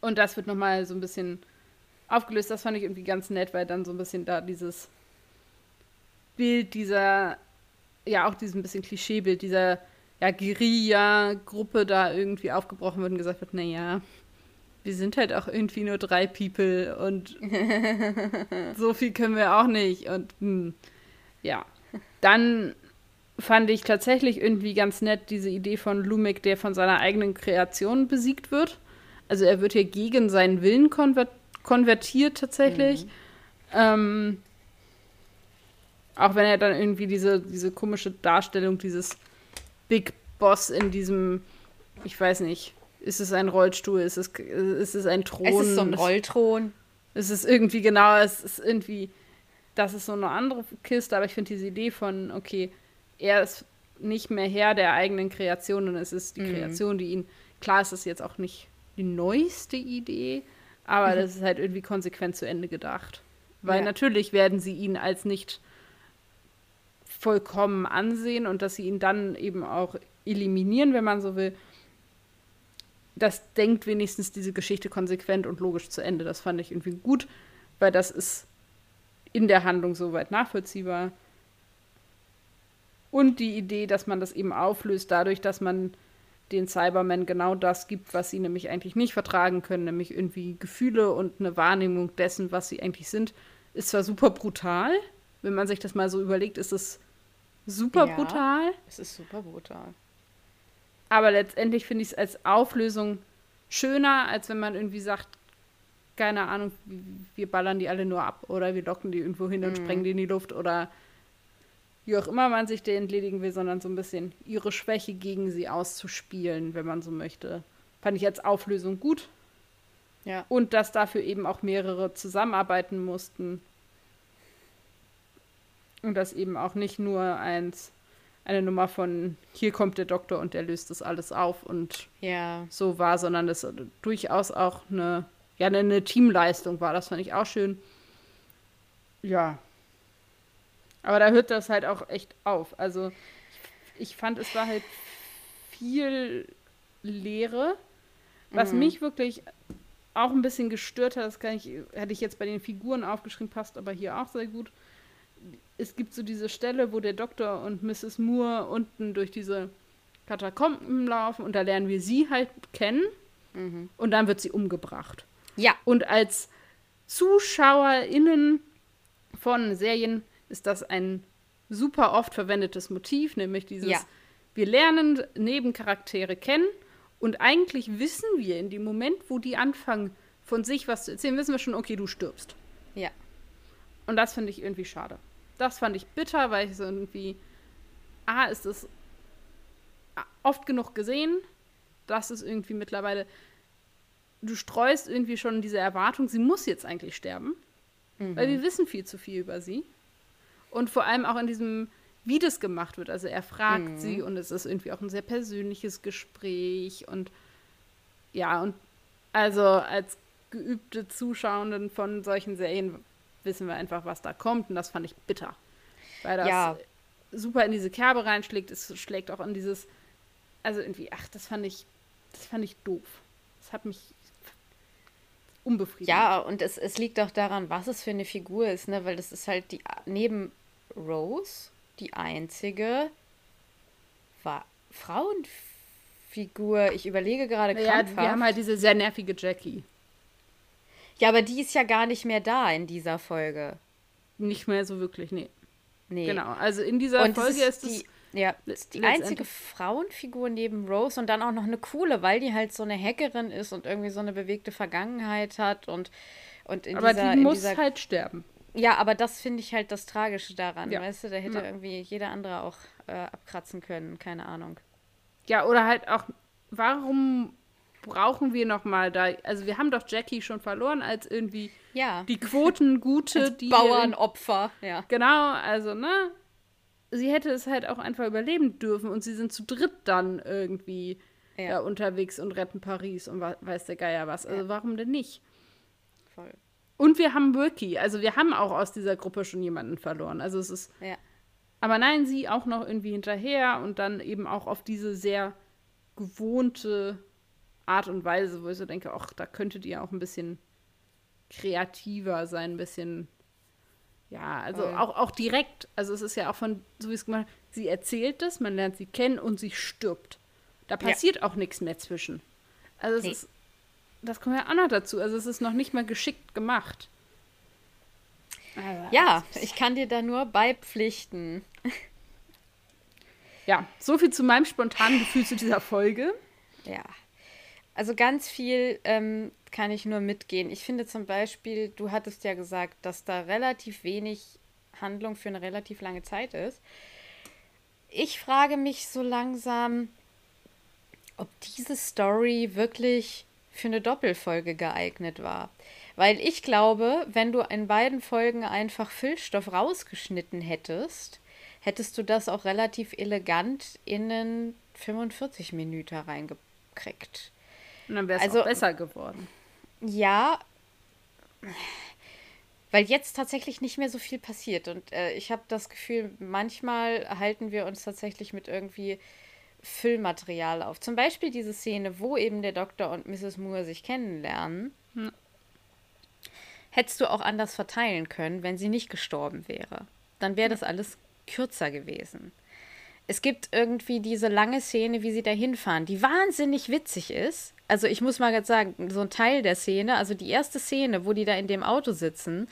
Und das wird nochmal so ein bisschen aufgelöst. Das fand ich irgendwie ganz nett, weil dann so ein bisschen da dieses Bild dieser, ja auch dieses ein bisschen Klischeebild dieser ja, Guerilla-Gruppe da irgendwie aufgebrochen wird und gesagt wird, naja, wir sind halt auch irgendwie nur drei People und so viel können wir auch nicht. Und hm, ja, dann fand ich tatsächlich irgendwie ganz nett diese Idee von Lumek, der von seiner eigenen Kreation besiegt wird. Also er wird hier gegen seinen Willen konver konvertiert tatsächlich. Ähm, auch wenn er dann irgendwie diese, diese komische Darstellung dieses Big Boss in diesem, ich weiß nicht, ist es ein Rollstuhl, ist es, ist es ein Thron? es ist so ein Rollthron. Es ist irgendwie genau, es ist irgendwie, das ist so eine andere Kiste, aber ich finde diese Idee von, okay, er ist nicht mehr Herr der eigenen Kreation und es ist die Kreation, die ihn, klar ist das jetzt auch nicht die neueste Idee, aber das ist halt irgendwie konsequent zu Ende gedacht. Weil Ja. natürlich werden sie ihn als nicht vollkommen ansehen und dass sie ihn dann eben auch eliminieren, wenn man so will. Das denkt wenigstens diese Geschichte konsequent und logisch zu Ende. Das fand ich irgendwie gut, weil das ist in der Handlung soweit nachvollziehbar. Und die Idee, dass man das eben auflöst, dadurch, dass man den Cybermen genau das gibt, was sie nämlich eigentlich nicht vertragen können, nämlich irgendwie Gefühle und eine Wahrnehmung dessen, was sie eigentlich sind, ist zwar super brutal. Wenn man sich das mal so überlegt, ist es super Ja. brutal. Es ist super brutal. Aber letztendlich finde ich es als Auflösung schöner, als wenn man irgendwie sagt, keine Ahnung, wir ballern die alle nur ab oder wir locken die irgendwo hin und sprengen die in die Luft oder wie auch immer man sich der entledigen will, sondern so ein bisschen ihre Schwäche gegen sie auszuspielen, wenn man so möchte. Fand ich als Auflösung gut. Ja. Und dass dafür eben auch mehrere zusammenarbeiten mussten. Und dass eben auch nicht nur eins, eine Nummer von hier kommt der Doktor und der löst das alles auf und Ja. so war, sondern das durchaus auch eine, ja, eine, eine Teamleistung war. Das fand ich auch schön. Ja. Aber da hört das halt auch echt auf. Also ich, fand, es war halt viel Leere, was mich wirklich auch ein bisschen gestört hat. Das kann ich, hätte ich jetzt bei den Figuren aufgeschrieben, passt aber hier auch sehr gut. Es gibt so diese Stelle, wo der Doktor und Mrs. Moore unten durch diese Katakomben laufen und da lernen wir sie halt kennen und dann wird sie umgebracht. Ja. Und als ZuschauerInnen von Serien ist das ein super oft verwendetes Motiv, nämlich dieses, Ja. wir lernen Nebencharaktere kennen und eigentlich wissen wir in dem Moment, wo die anfangen, von sich was zu erzählen, wissen wir schon, okay, du stirbst. Ja. Und das finde ich irgendwie schade. Das fand ich bitter, weil ich so irgendwie, A, ist es oft genug gesehen, dass es irgendwie mittlerweile, du streust irgendwie schon diese Erwartung, sie muss jetzt eigentlich sterben, weil wir wissen viel zu viel über sie. Und vor allem auch in diesem, wie das gemacht wird. Also er fragt sie und es ist irgendwie auch ein sehr persönliches Gespräch und ja, und also als geübte Zuschauenden von solchen Serien wissen wir einfach, was da kommt. Und das fand ich bitter. Weil das Ja. super in diese Kerbe reinschlägt. Es schlägt auch an dieses. Also irgendwie, ach, das fand ich. Das fand ich doof. Das hat mich unbefriedigt. Ja, und es, es liegt auch daran, was es für eine Figur ist, ne? Weil das ist halt die neben Rose die einzige Frauenfigur. Ich überlege gerade Ja, krampfhaft. wir haben halt diese sehr nervige Jackie. ja, aber die ist ja gar nicht mehr da in dieser Folge. Nicht mehr so wirklich, nee. Nee. Genau. Also in dieser Und Folge ist es. die, ja, ist die einzige Frauenfigur neben Rose und dann auch noch eine coole, weil die halt so eine Hackerin ist und irgendwie so eine bewegte Vergangenheit hat und und in aber dieser, die muss dieser halt sterben. Ja, aber das finde ich halt das Tragische daran, Ja. weißt du, da hätte Ja. irgendwie jeder andere auch äh, abkratzen können, keine Ahnung. Ja, oder halt auch, warum brauchen wir noch mal da, also wir haben doch Jackie schon verloren als irgendwie Ja, die Quotengute, die Bauernopfer, ja. Genau, also, ne? Sie hätte es halt auch einfach überleben dürfen und sie sind zu dritt dann irgendwie Ja. da unterwegs und retten Paris und weiß der Geier was. Also warum denn nicht? Voll. Und wir haben Wilkie, also wir haben auch aus dieser Gruppe schon jemanden verloren. Also es ist Ja. Aber nein, sie auch noch irgendwie hinterher und dann eben auch auf diese sehr gewohnte Art und Weise, wo ich so denke, ach, da könntet ihr auch ein bisschen kreativer sein, ein bisschen, ja, also Voll. auch, auch direkt, also es ist ja auch von, so wie es gemacht sie erzählt es, man lernt sie kennen und sie stirbt. Da passiert auch nichts mehr zwischen. Also es Nee. ist, das kommt ja auch noch dazu, also es ist noch nicht mal geschickt gemacht. Also, Ja, ich kann dir da nur beipflichten. Ja, so viel zu meinem spontanen Gefühl zu dieser Folge. Ja. Also ganz viel ähm, kann ich nur mitgehen. Ich finde zum Beispiel, du hattest ja gesagt, dass da relativ wenig Handlung für eine relativ lange Zeit ist. Ich frage mich so langsam, ob diese Story wirklich für eine Doppelfolge geeignet war. Weil ich glaube, wenn du in beiden Folgen einfach Füllstoff rausgeschnitten hättest, hättest du das auch relativ elegant in einen 45 Minuten reingekriegt. Und dann wäre es Also- auch besser geworden. Ja, weil jetzt tatsächlich nicht mehr so viel passiert. Und äh, ich habe das Gefühl, manchmal halten wir uns tatsächlich mit irgendwie Füllmaterial auf. Zum Beispiel diese Szene, wo eben der Doktor und Mrs. Moore sich kennenlernen. Hm. Hättest du auch anders verteilen können, wenn sie nicht gestorben wäre. Dann wäre das alles kürzer gewesen. Es gibt irgendwie diese lange Szene, wie sie da hinfahren, die wahnsinnig witzig ist. Also ich muss mal gerade sagen, so ein Teil der Szene, also die erste Szene, wo die da in dem Auto sitzen,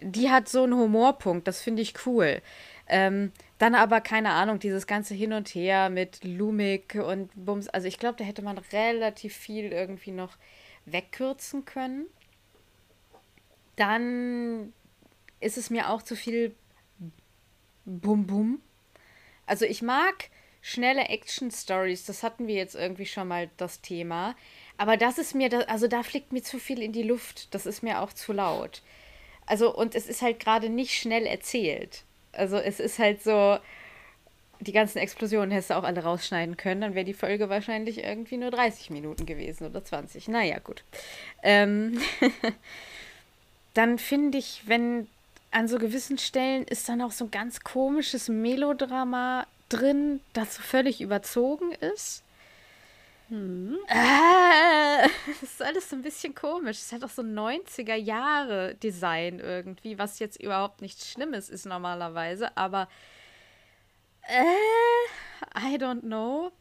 die hat so einen Humorpunkt, das finde ich cool. Ähm, dann aber, keine Ahnung, dieses ganze Hin und Her mit Lumik und Bums. Also ich glaube, da hätte man relativ viel irgendwie noch wegkürzen können. Dann ist es mir auch zu viel Bum-Bum. Also ich mag schnelle Action-Stories, das hatten wir jetzt irgendwie schon mal das Thema. Aber das ist mir, also da fliegt mir zu viel in die Luft. Das ist mir auch zu laut. Also, und es ist halt gerade nicht schnell erzählt. Also es ist halt so, die ganzen Explosionen hättest du auch alle rausschneiden können, dann wäre die Folge wahrscheinlich irgendwie nur 30 Minuten gewesen oder 20. Naja, gut. Ähm, dann finde ich, wenn an so gewissen Stellen ist dann auch so ein ganz komisches Melodrama drin, das so völlig überzogen ist. Äh, das ist alles so ein bisschen komisch. Es hat auch so 90er Jahre Design irgendwie, was jetzt überhaupt nichts Schlimmes ist normalerweise, aber äh, I don't know.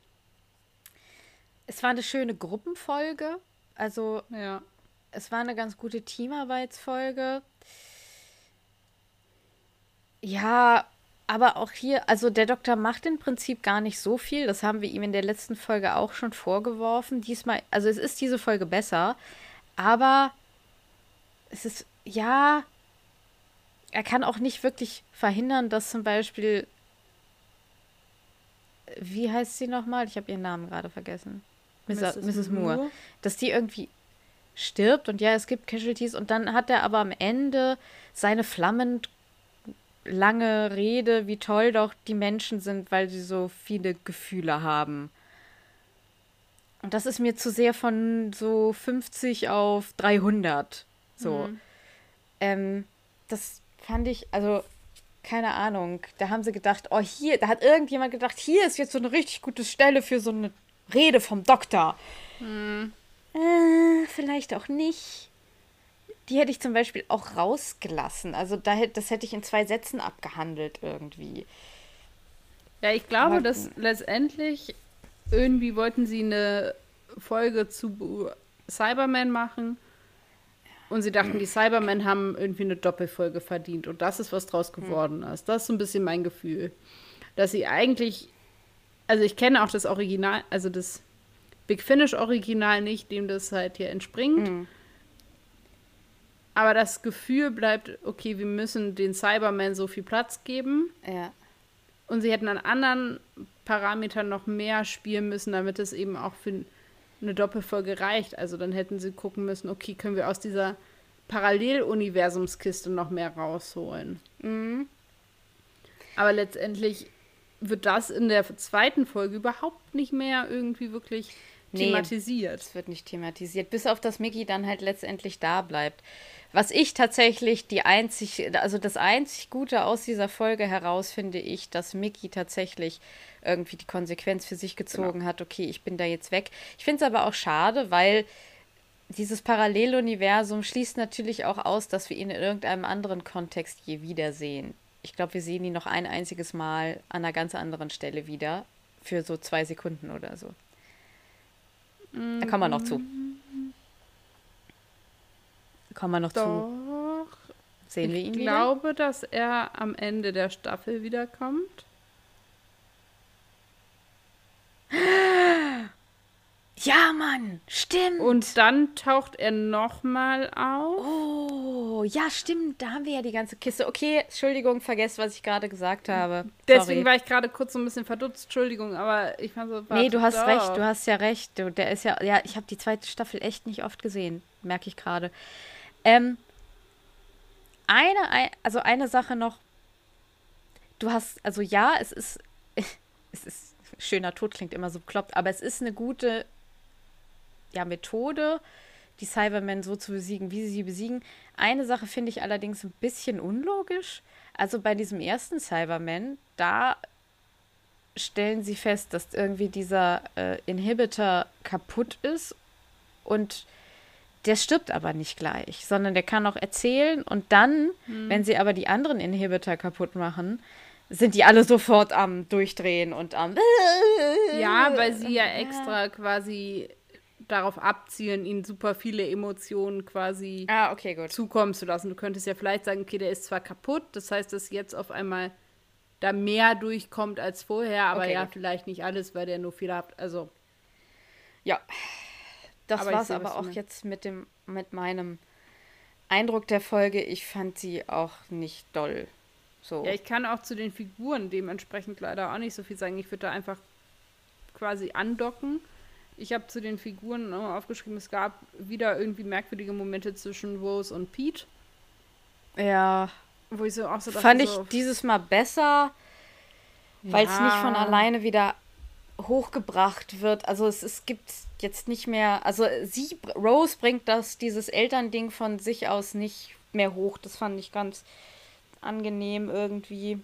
Es war eine schöne Gruppenfolge. Also Ja. es war eine ganz gute Teamarbeitsfolge. Ja, aber auch hier, also der Doktor macht im Prinzip gar nicht so viel. Das haben wir ihm in der letzten Folge auch schon vorgeworfen. Diesmal, also es ist diese Folge besser, aber es ist, ja, er kann auch nicht wirklich verhindern, dass zum Beispiel, wie heißt sie nochmal? Ich habe ihren Namen gerade vergessen. Mrs. Mrs. Moore dass die irgendwie stirbt und ja, es gibt Casualties und dann hat er aber am Ende seine flammend lange Rede, wie toll doch die Menschen sind, weil sie so viele Gefühle haben. Und das ist mir zu sehr von so 50 auf 300. So. Mhm. Ähm, das fand ich, also keine Ahnung, da haben sie gedacht, oh hier, da hat irgendjemand gedacht, hier ist jetzt so eine richtig gute Stelle für so eine Rede vom Doktor. Hm. Äh, vielleicht auch nicht. Die hätte ich zum Beispiel auch rausgelassen. Also da, das hätte ich in zwei Sätzen abgehandelt irgendwie. Ja, ich glaube, Aber, dass letztendlich irgendwie wollten sie eine Folge zu Cyberman machen und sie dachten, die Cybermen haben irgendwie eine Doppelfolge verdient. Und das ist, was draus hm. geworden ist. Das ist so ein bisschen mein Gefühl. Dass sie eigentlich. Also, ich kenne auch das Original, also das Big Finish Original nicht, dem das halt hier entspringt. Mhm. Aber das Gefühl bleibt, okay, wir müssen den Cybermen so viel Platz geben. Ja. Und sie hätten an anderen Parametern noch mehr spielen müssen, damit es eben auch für eine Doppelfolge reicht. Also dann hätten sie gucken müssen, okay, können wir aus dieser Paralleluniversumskiste noch mehr rausholen. Mhm. Aber letztendlich wird das in der zweiten Folge überhaupt nicht mehr irgendwie wirklich thematisiert. Es wird nicht thematisiert, bis auf dass Mickey dann halt letztendlich da bleibt. Was ich tatsächlich die einzig, also das einzig Gute aus dieser Folge heraus finde ich, dass Mickey tatsächlich irgendwie die Konsequenz für sich gezogen genau. hat, okay, ich bin da jetzt weg. Ich finde es aber auch schade, weil dieses Paralleluniversum schließt natürlich auch aus, dass wir ihn in irgendeinem anderen Kontext je wiedersehen. Ich glaube, wir sehen ihn noch ein einziges Mal an einer ganz anderen Stelle wieder. Für so zwei Sekunden oder so. Da kommen wir noch zu. Da kommen wir noch Doch. zu. Sehen wir ihn wieder? Ich glaube, dass er am Ende der Staffel wiederkommt. Ja, Mann, stimmt. Und dann taucht er nochmal auf. Oh, ja, stimmt. Da haben wir ja die ganze Kiste. Okay, Entschuldigung, vergesst, was ich gerade gesagt habe. Deswegen Sorry. war ich gerade kurz so ein bisschen verdutzt. Entschuldigung, aber ich fand so. Nee, du hast doch. recht, du hast ja recht. Du, der ist ja. Ja, ich habe die zweite Staffel echt nicht oft gesehen. Merke ich gerade. Ähm, eine, also eine Sache noch. Du hast, also ja, es ist. Es ist schöner Tod klingt immer so bekloppt, aber es ist eine gute ja, Methode, die Cybermen so zu besiegen, wie sie sie besiegen. Eine Sache finde ich allerdings ein bisschen unlogisch. Also bei diesem ersten Cyberman, da stellen sie fest, dass irgendwie dieser äh, Inhibitor kaputt ist und der stirbt aber nicht gleich, sondern der kann auch erzählen und dann, hm. wenn sie aber die anderen Inhibitor kaputt machen, sind die alle sofort am Durchdrehen und am. Ja, weil sie ja extra quasi darauf abzielen, ihnen super viele Emotionen quasi ah, okay, zukommen zu lassen. Du könntest ja vielleicht sagen, okay, der ist zwar kaputt, das heißt, dass jetzt auf einmal da mehr durchkommt als vorher, aber okay, ja, gut. vielleicht nicht alles, weil der nur viel hat. Also. Ja. Das war es aber auch jetzt mit dem, mit meinem Eindruck der Folge. Ich fand sie auch nicht doll. So. Ja, ich kann auch zu den Figuren dementsprechend leider auch nicht so viel sagen. Ich würde da einfach quasi andocken ich habe zu den Figuren aufgeschrieben, es gab wieder irgendwie merkwürdige Momente zwischen Rose und Pete. Ja. Wo ich so auch so dachte, Fand ich so, dieses Mal besser, weil es nicht von alleine wieder hochgebracht wird. Also es, es gibt jetzt nicht mehr, also sie, Rose bringt das, dieses Elternding von sich aus nicht mehr hoch. Das fand ich ganz angenehm irgendwie.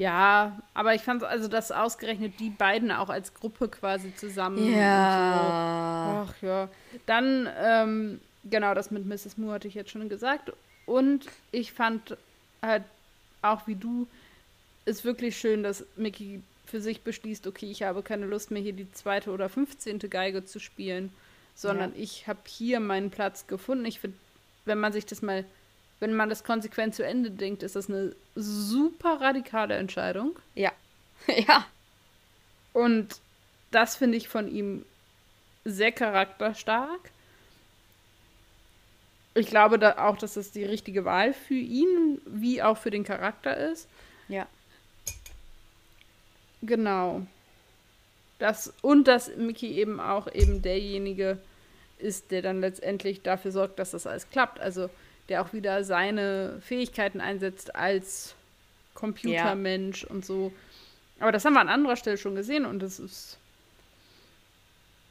Ja, aber ich fand also, dass ausgerechnet die beiden auch als Gruppe quasi zusammen. Ja. So. Ach ja. Dann, ähm, genau, das mit Mrs. Moore hatte ich jetzt schon gesagt. Und ich fand halt auch wie du, ist wirklich schön, dass Mickey für sich beschließt, okay, ich habe keine Lust mehr, hier die zweite oder fünfzehnte Geige zu spielen, sondern ja. ich habe hier meinen Platz gefunden. Ich finde, wenn man sich das mal wenn man das konsequent zu Ende denkt, ist das eine super radikale Entscheidung. Ja. ja. Und das finde ich von ihm sehr charakterstark. Ich glaube da auch, dass das die richtige Wahl für ihn wie auch für den Charakter ist. Ja. Genau. Das, und dass Mickey eben auch eben derjenige ist, der dann letztendlich dafür sorgt, dass das alles klappt. Also der auch wieder seine Fähigkeiten einsetzt als Computermensch ja. und so. Aber das haben wir an anderer Stelle schon gesehen und das ist.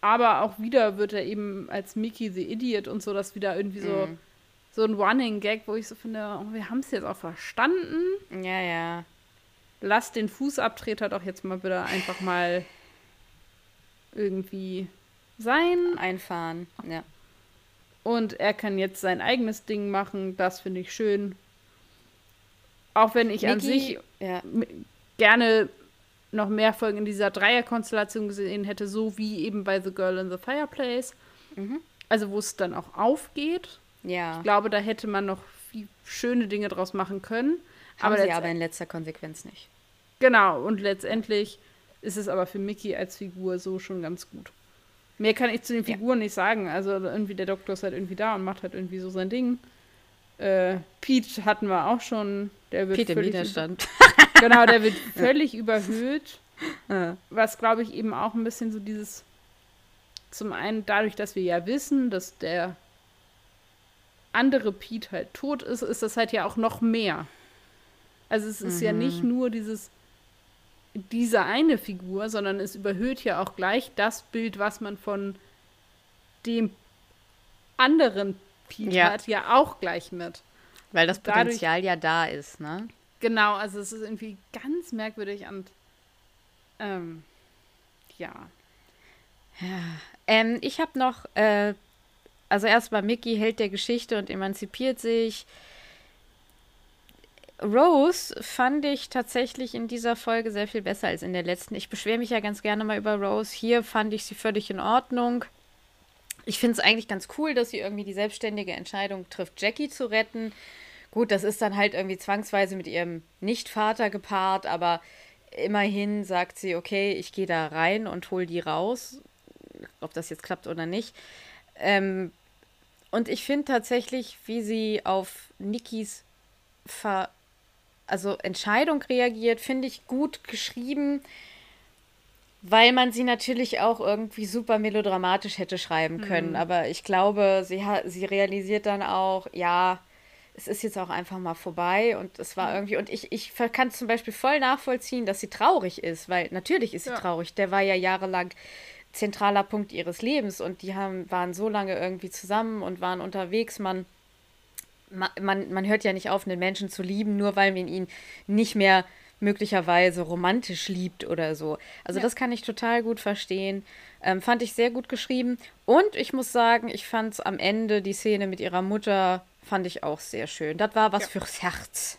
Aber auch wieder wird er eben als Mickey the Idiot und so, das wieder irgendwie so, mm. so ein Running-Gag, wo ich so finde, oh, wir haben es jetzt auch verstanden. Ja, ja. Lass den Fußabtreter doch jetzt mal bitte einfach mal irgendwie sein. Einfahren, ja. Und er kann jetzt sein eigenes Ding machen. Das finde ich schön. Auch wenn ich Mickey, an sich ja. gerne noch mehr Folgen in dieser Dreierkonstellation gesehen hätte, so wie eben bei The Girl in the Fireplace. Mhm. Also wo es dann auch aufgeht. Ja. Ich glaube, da hätte man noch viel schöne Dinge draus machen können. Haben aber sie aber in letzter Konsequenz nicht. Genau, und letztendlich ist es aber für Mickey als Figur so schon ganz gut. Mehr kann ich zu den Ja. Figuren nicht sagen. Also irgendwie der Doktor ist halt irgendwie da und macht halt irgendwie so sein Ding. Äh, Pete hatten wir auch schon. Der wird Pete im völlig Widerstand. Über, genau, der wird völlig überhöht. Ja. Was glaube ich eben auch ein bisschen so dieses. Zum einen dadurch, dass wir ja wissen, dass der andere Pete halt tot ist, ist das halt ja auch noch mehr. Also es ist ja nicht nur dieses diese eine Figur, sondern es überhöht ja auch gleich das Bild, was man von dem anderen Pete Ja. hat, ja auch gleich mit. Weil das Dadurch- Potenzial ja da ist, ne? Genau, also es ist irgendwie ganz merkwürdig und ähm, ja. Ähm, ich habe noch, äh, also erstmal Mickey hält der Geschichte und emanzipiert sich. Rose fand ich tatsächlich in dieser Folge sehr viel besser als in der letzten. Ich beschwere mich ja ganz gerne mal über Rose. Hier fand ich sie völlig in Ordnung. Ich finde es eigentlich ganz cool, dass sie irgendwie die selbstständige Entscheidung trifft, Jackie zu retten. Gut, das ist dann halt irgendwie zwangsweise mit ihrem Nichtvater gepaart, aber immerhin sagt sie, okay, ich gehe da rein und hol die raus. Ob das jetzt klappt oder nicht. Ähm, und ich finde tatsächlich, wie sie auf Nikis Ver also Entscheidung reagiert, finde ich gut geschrieben, weil man sie natürlich auch irgendwie super melodramatisch hätte schreiben können. Aber ich glaube, sie, sie realisiert dann auch, ja, es ist jetzt auch einfach mal vorbei und es war irgendwie, und ich, ich kann zum Beispiel voll nachvollziehen, dass sie traurig ist, weil natürlich ist sie Ja. traurig. Der war ja jahrelang zentraler Punkt ihres Lebens und die haben, waren so lange irgendwie zusammen und waren unterwegs. Man, ma- man, man hört ja nicht auf, einen Menschen zu lieben, nur weil man ihn nicht mehr möglicherweise romantisch liebt oder so. Also Ja. das kann ich total gut verstehen. Ähm, fand ich sehr gut geschrieben. Und ich muss sagen, ich fand es am Ende, die Szene mit ihrer Mutter, fand ich auch sehr schön. Das war was Ja. fürs Herz.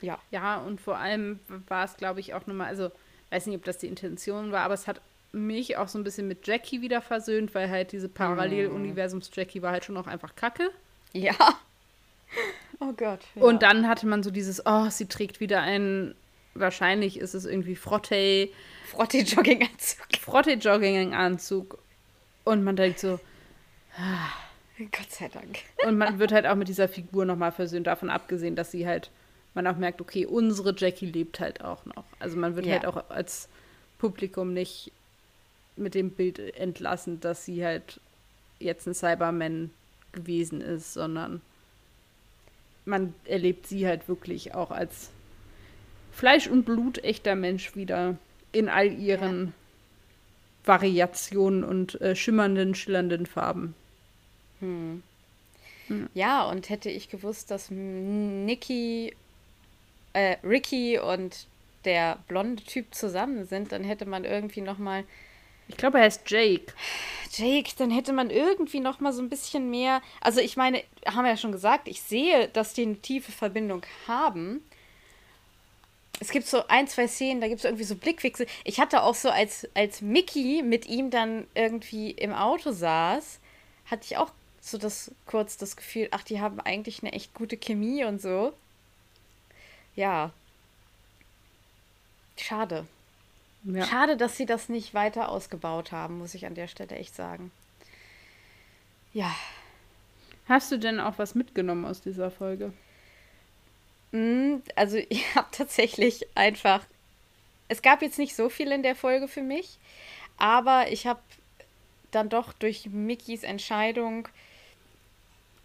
Ja. Ja, und vor allem war es, glaube ich, auch nochmal, also weiß nicht, ob das die Intention war, aber es hat mich auch so ein bisschen mit Jackie wieder versöhnt, weil halt diese Paralleluniversums-Jackie war halt schon auch einfach kacke. Ja. Oh Gott. Ja. Und dann hatte man so dieses, oh, sie trägt wieder einen, wahrscheinlich ist es irgendwie Frotte, Frotte-Jogginganzug. Frotte-Jogging-Anzug. Und man denkt so, Gott sei Dank. und man wird halt auch mit dieser Figur nochmal versöhnt, davon abgesehen, dass sie halt, man auch merkt, okay, unsere Jackie lebt halt auch noch. Also man wird Ja. halt auch als Publikum nicht mit dem Bild entlassen, dass sie halt jetzt ein Cyberman gewesen ist, sondern man erlebt sie halt wirklich auch als Fleisch und Blut echter Mensch wieder in all ihren Variationen und äh, schimmernden, schillernden Farben. Ja, und hätte ich gewusst, dass Nicky, äh, Ricky und der blonde Typ zusammen sind, dann hätte man irgendwie noch mal Ich glaube, er heißt Jake. Jake, dann hätte man irgendwie noch mal so ein bisschen mehr. Also ich meine, haben wir ja schon gesagt, ich sehe, dass die eine tiefe Verbindung haben. Es gibt so ein, zwei Szenen, da gibt es irgendwie so Blickwechsel. Ich hatte auch so, als, als Mickey mit ihm dann irgendwie im Auto saß, hatte ich auch so das kurz das Gefühl, ach, die haben eigentlich eine echt gute Chemie und so. Ja. Schade. Ja. Schade, dass sie das nicht weiter ausgebaut haben, muss ich an der Stelle echt sagen. Ja. Hast du denn auch was mitgenommen aus dieser Folge? Mm, Also ich habe tatsächlich einfach. Es gab jetzt nicht so viel in der Folge für mich, aber ich habe dann doch durch Mickys Entscheidung.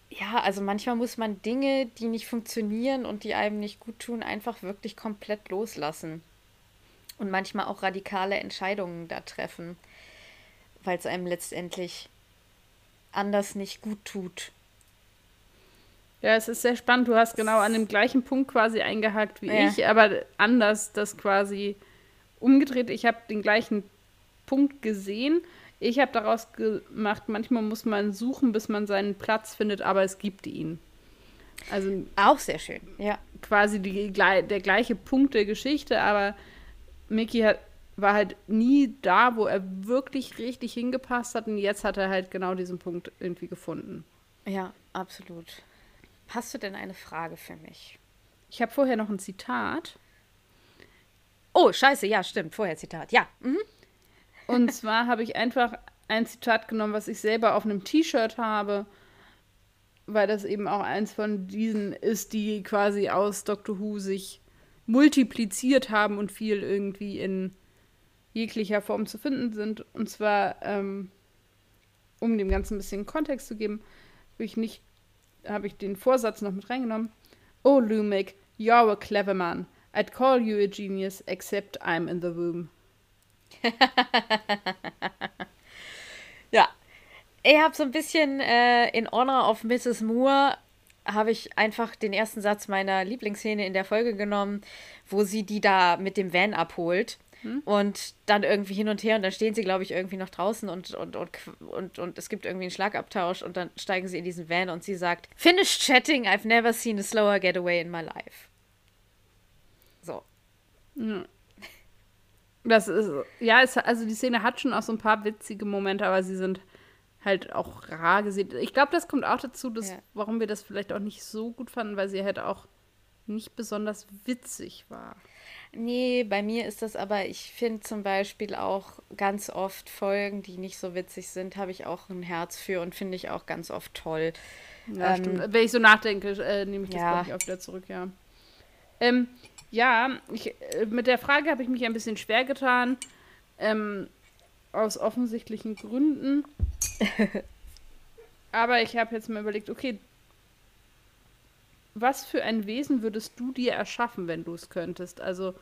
Ja, also manchmal muss man Dinge, die nicht funktionieren und die einem nicht gut tun, einfach wirklich komplett loslassen. Und manchmal auch radikale Entscheidungen da treffen, weil es einem letztendlich anders nicht gut tut. Ja, es ist sehr spannend. Du hast genau an dem gleichen Punkt quasi eingehakt wie Ja. ich, aber anders das quasi umgedreht. Ich habe den gleichen Punkt gesehen. Ich habe daraus gemacht, manchmal muss man suchen, bis man seinen Platz findet, aber es gibt ihn. Also Auch sehr schön. Ja. quasi die, der gleiche Punkt der Geschichte, aber Mickey hat, war halt nie da, wo er wirklich richtig hingepasst hat und jetzt hat er halt genau diesen Punkt irgendwie gefunden. Ja, absolut. Hast du denn eine Frage für mich? Ich habe vorher noch ein Zitat. Oh, scheiße, ja, stimmt. Vorher Zitat. Ja. Mhm. Und zwar habe ich einfach ein Zitat genommen, was ich selber auf einem T-Shirt habe, weil das eben auch eins von diesen ist, die quasi aus Doctor Who sich multipliziert haben und viel irgendwie in jeglicher Form zu finden sind. Und zwar, ähm, um dem Ganzen ein bisschen Kontext zu geben, habe ich nicht, habe ich den Vorsatz noch mit reingenommen. Oh, Lumic, you're a clever man. I'd call you a genius, except I'm in the room. Ja. Ich habe so ein bisschen äh, in Honor of Mrs. Moore habe ich einfach den ersten Satz meiner Lieblingsszene in der Folge genommen, wo sie die da mit dem Van abholt. Und dann irgendwie hin und her und dann stehen sie, glaube ich, irgendwie noch draußen und, und, und, und, und es gibt irgendwie einen Schlagabtausch und dann steigen sie in diesen Van und sie sagt, Finished chatting, I've never seen a slower getaway in my life. So. Das ist, ja, es, also die Szene hat schon auch so ein paar witzige Momente, aber sie sind halt auch rar gesehen. Ich glaube, das kommt auch dazu, dass, Ja. warum wir das vielleicht auch nicht so gut fanden, weil sie halt auch nicht besonders witzig war. Nee, bei mir ist das aber, ich finde zum Beispiel auch ganz oft Folgen, die nicht so witzig sind, habe ich auch ein Herz für und finde ich auch ganz oft toll. Ja, Ähm, stimmt. Wenn ich so nachdenke, äh, nehme ich das, ja. glaube ich, auch wieder zurück, ja. Ähm, ja, ich, äh, mit der Frage habe ich mich ein bisschen schwer getan. Ähm, aus offensichtlichen Gründen. Aber ich habe jetzt mal überlegt, okay, was für ein Wesen würdest du dir erschaffen, wenn du es könntest? Also,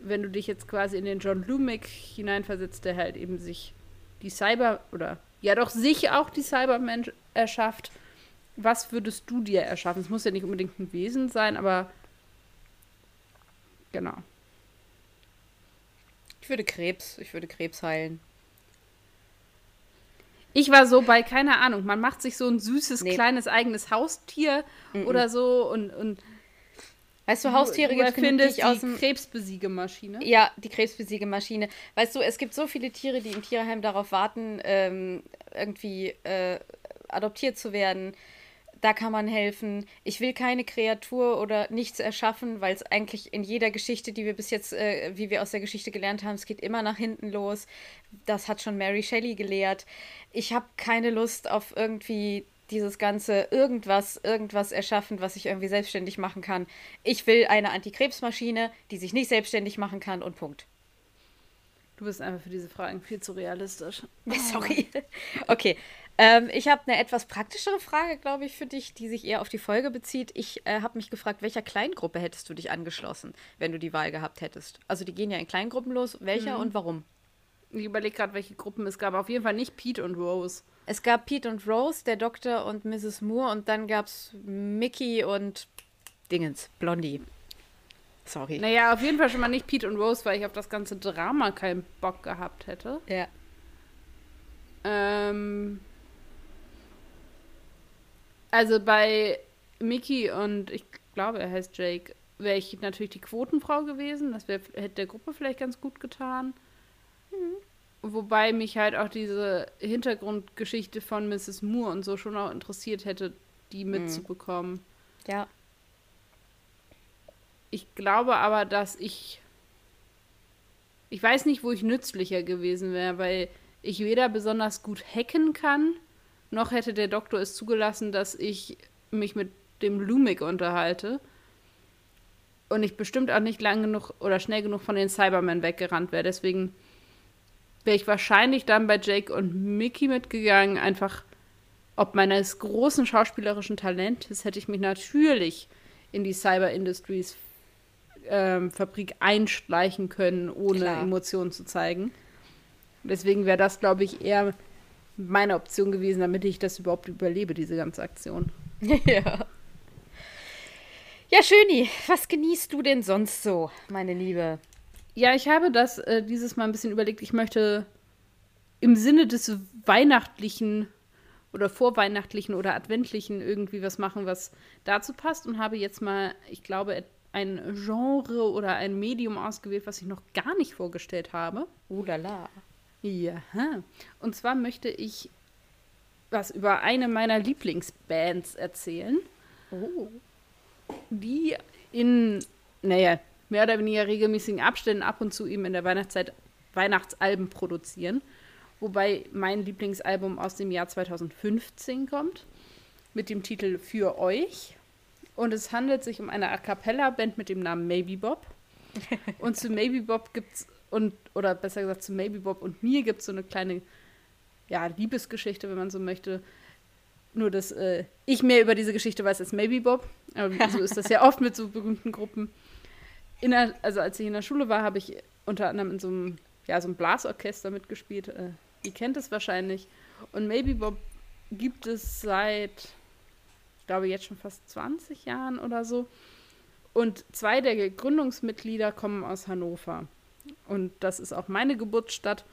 wenn du dich jetzt quasi in den John Lumick hineinversetzt, der halt eben sich die Cyber oder ja doch sich auch die Cybermensch erschafft, was würdest du dir erschaffen? Es muss ja nicht unbedingt ein Wesen sein, aber genau. Ich würde Krebs, ich würde Krebs heilen. Ich war so bei, keine Ahnung, man macht sich so ein süßes, Nee. kleines eigenes Haustier oder so und, und Weißt du, Haustiere gibt es die aus dem... Krebsbesiegemaschine. Ja, die Krebsbesiegemaschine. Weißt du, es gibt so viele Tiere, die im Tierheim darauf warten, ähm, irgendwie äh, adoptiert zu werden. Da kann man helfen. Ich will keine Kreatur oder nichts erschaffen, weil es eigentlich in jeder Geschichte, die wir bis jetzt, äh, wie wir aus der Geschichte gelernt haben, es geht immer nach hinten los. Das hat schon Mary Shelley gelehrt. Ich habe keine Lust auf irgendwie dieses ganze irgendwas, irgendwas erschaffen, was ich irgendwie selbstständig machen kann. Ich will eine Antikrebsmaschine, die sich nicht selbstständig machen kann und Punkt. Du bist einfach für diese Fragen viel zu realistisch. Sorry. Okay. Ähm, ich habe eine etwas praktischere Frage, glaube ich, für dich, die sich eher auf die Folge bezieht. Ich äh, habe mich gefragt, welcher Kleingruppe hättest du dich angeschlossen, wenn du die Wahl gehabt hättest? Also die gehen ja in Kleingruppen los. Welcher und warum? Ich überlege gerade, welche Gruppen es gab. Auf jeden Fall nicht Pete und Rose. Es gab Pete und Rose, der Doktor und Mrs. Moore und dann gab es Mickey und Dingens, Blondie. Sorry. Naja, auf jeden Fall schon mal nicht Pete und Rose, weil ich auf das ganze Drama keinen Bock gehabt hätte. Ja. Ähm, also bei Mickey und ich glaube, er heißt Jake, wäre ich natürlich die Quotenfrau gewesen. Das wär, hätte der Gruppe vielleicht ganz gut getan. Wobei mich halt auch diese Hintergrundgeschichte von Mrs. Moore und so schon auch interessiert hätte, die mitzubekommen. Ja. Ich glaube aber, dass ich. Ich weiß nicht, wo ich nützlicher gewesen wäre, weil ich weder besonders gut hacken kann, noch hätte der Doktor es zugelassen, dass ich mich mit dem Lumik unterhalte. Und ich bestimmt auch nicht lang genug oder schnell genug von den Cybermen weggerannt wäre. Deswegen wäre ich wahrscheinlich dann bei Jake und Mickey mitgegangen. Einfach ob meines großen schauspielerischen Talentes hätte ich mich natürlich in die Cyber Industries ähm, Fabrik einschleichen können, ohne Klar. Emotionen zu zeigen. Deswegen wäre das, glaube ich, eher meine Option gewesen, damit ich das überhaupt überlebe, diese ganze Aktion. ja. Ja, Schöni, was genießt du denn sonst so, meine Liebe? Ja, ich habe das äh, dieses Mal ein bisschen überlegt. Ich möchte im Sinne des weihnachtlichen oder vorweihnachtlichen oder adventlichen irgendwie was machen, was dazu passt und habe jetzt mal, ich glaube, ein Genre oder ein Medium ausgewählt, was ich noch gar nicht vorgestellt habe. Uh la la. Ja. Und zwar möchte ich was über eine meiner Lieblingsbands erzählen. Oh. Die in, naja, mehr oder weniger regelmäßigen Abständen ab und zu eben in der Weihnachtszeit Weihnachtsalben produzieren. Wobei mein Lieblingsalbum aus dem Jahr 2015 kommt, mit dem Titel Für euch. Und es handelt sich um eine A Cappella-Band mit dem Namen Maybe Bob. Und zu Maybe Bob gibt's und, oder besser gesagt zu Maybe Bob und mir gibt es so eine kleine, ja, Liebesgeschichte, wenn man so möchte. Nur, dass äh, ich mehr über diese Geschichte weiß als Maybe Bob. Aber so ist das ja oft mit so berühmten Gruppen. Der, also als ich in der Schule war, habe ich unter anderem in so einem, ja, so einem Blasorchester mitgespielt. Äh, ihr kennt es wahrscheinlich. Und Maybe Bob gibt es seit ich glaube, jetzt schon fast 20 Jahren oder so. Und zwei der Gründungsmitglieder kommen aus Hannover. Und das ist auch meine Geburtsstadt.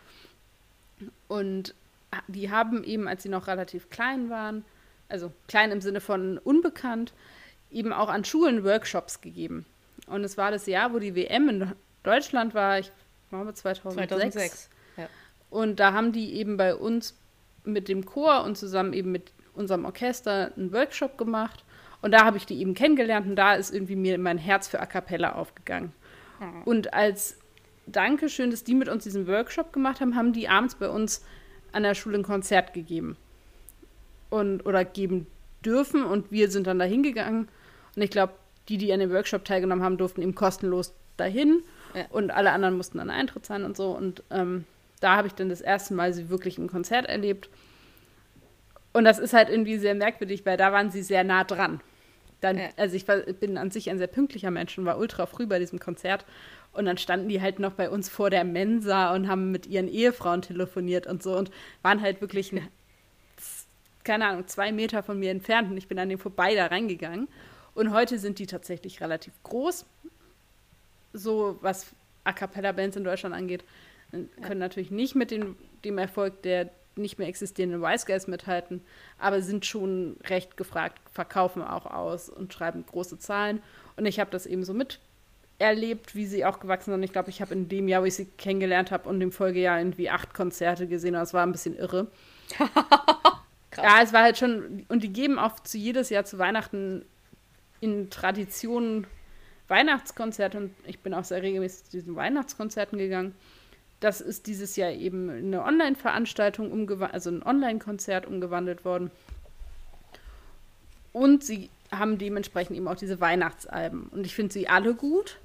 Und die haben eben, als sie noch relativ klein waren, also klein im Sinne von unbekannt, eben auch an Schulen Workshops gegeben. Und es war das Jahr, wo die WM in Deutschland war, ich glaube 2006. 2006 ja. Und da haben die eben bei uns mit dem Chor und zusammen eben mit unserem Orchester einen Workshop gemacht und da habe ich die eben kennengelernt und da ist irgendwie mir mein Herz für A Cappella aufgegangen. Mhm. Und als Dankeschön, dass die mit uns diesen Workshop gemacht haben, haben die abends bei uns an der Schule ein Konzert gegeben. Und, oder geben dürfen und wir sind dann da hingegangen. Und ich glaube, die, die an dem Workshop teilgenommen haben, durften eben kostenlos dahin ja. und alle anderen mussten dann Eintritt zahlen und so. Und ähm, da habe ich dann das erste Mal sie wirklich im Konzert erlebt. Und das ist halt irgendwie sehr merkwürdig, weil da waren sie sehr nah dran. Dann, ja. Also ich war, bin an sich ein sehr pünktlicher Mensch und war ultra früh bei diesem Konzert. Und dann standen die halt noch bei uns vor der Mensa und haben mit ihren Ehefrauen telefoniert und so und waren halt wirklich, ein, keine Ahnung, zwei Meter von mir entfernt und ich bin an dem vorbei da reingegangen. Und heute sind die tatsächlich relativ groß. So was A Cappella-Bands in Deutschland angeht, können ja. natürlich nicht mit dem, dem Erfolg der nicht mehr existierenden Wise Guys mithalten, aber sind schon recht gefragt, verkaufen auch aus und schreiben große Zahlen. Und ich habe das eben so miterlebt, wie sie auch gewachsen sind. Ich glaube, ich habe in dem Jahr, wo ich sie kennengelernt habe und im Folgejahr irgendwie acht Konzerte gesehen. Das war ein bisschen irre. ja, es war halt schon, und die geben auch zu jedes Jahr zu Weihnachten in Traditionen Weihnachtskonzerte und ich bin auch sehr regelmäßig zu diesen Weihnachtskonzerten gegangen. Das ist dieses Jahr eben eine Online-Veranstaltung, umgewandelt, also ein Online-Konzert umgewandelt worden. Und sie haben dementsprechend eben auch diese Weihnachtsalben. Und ich finde sie alle gut.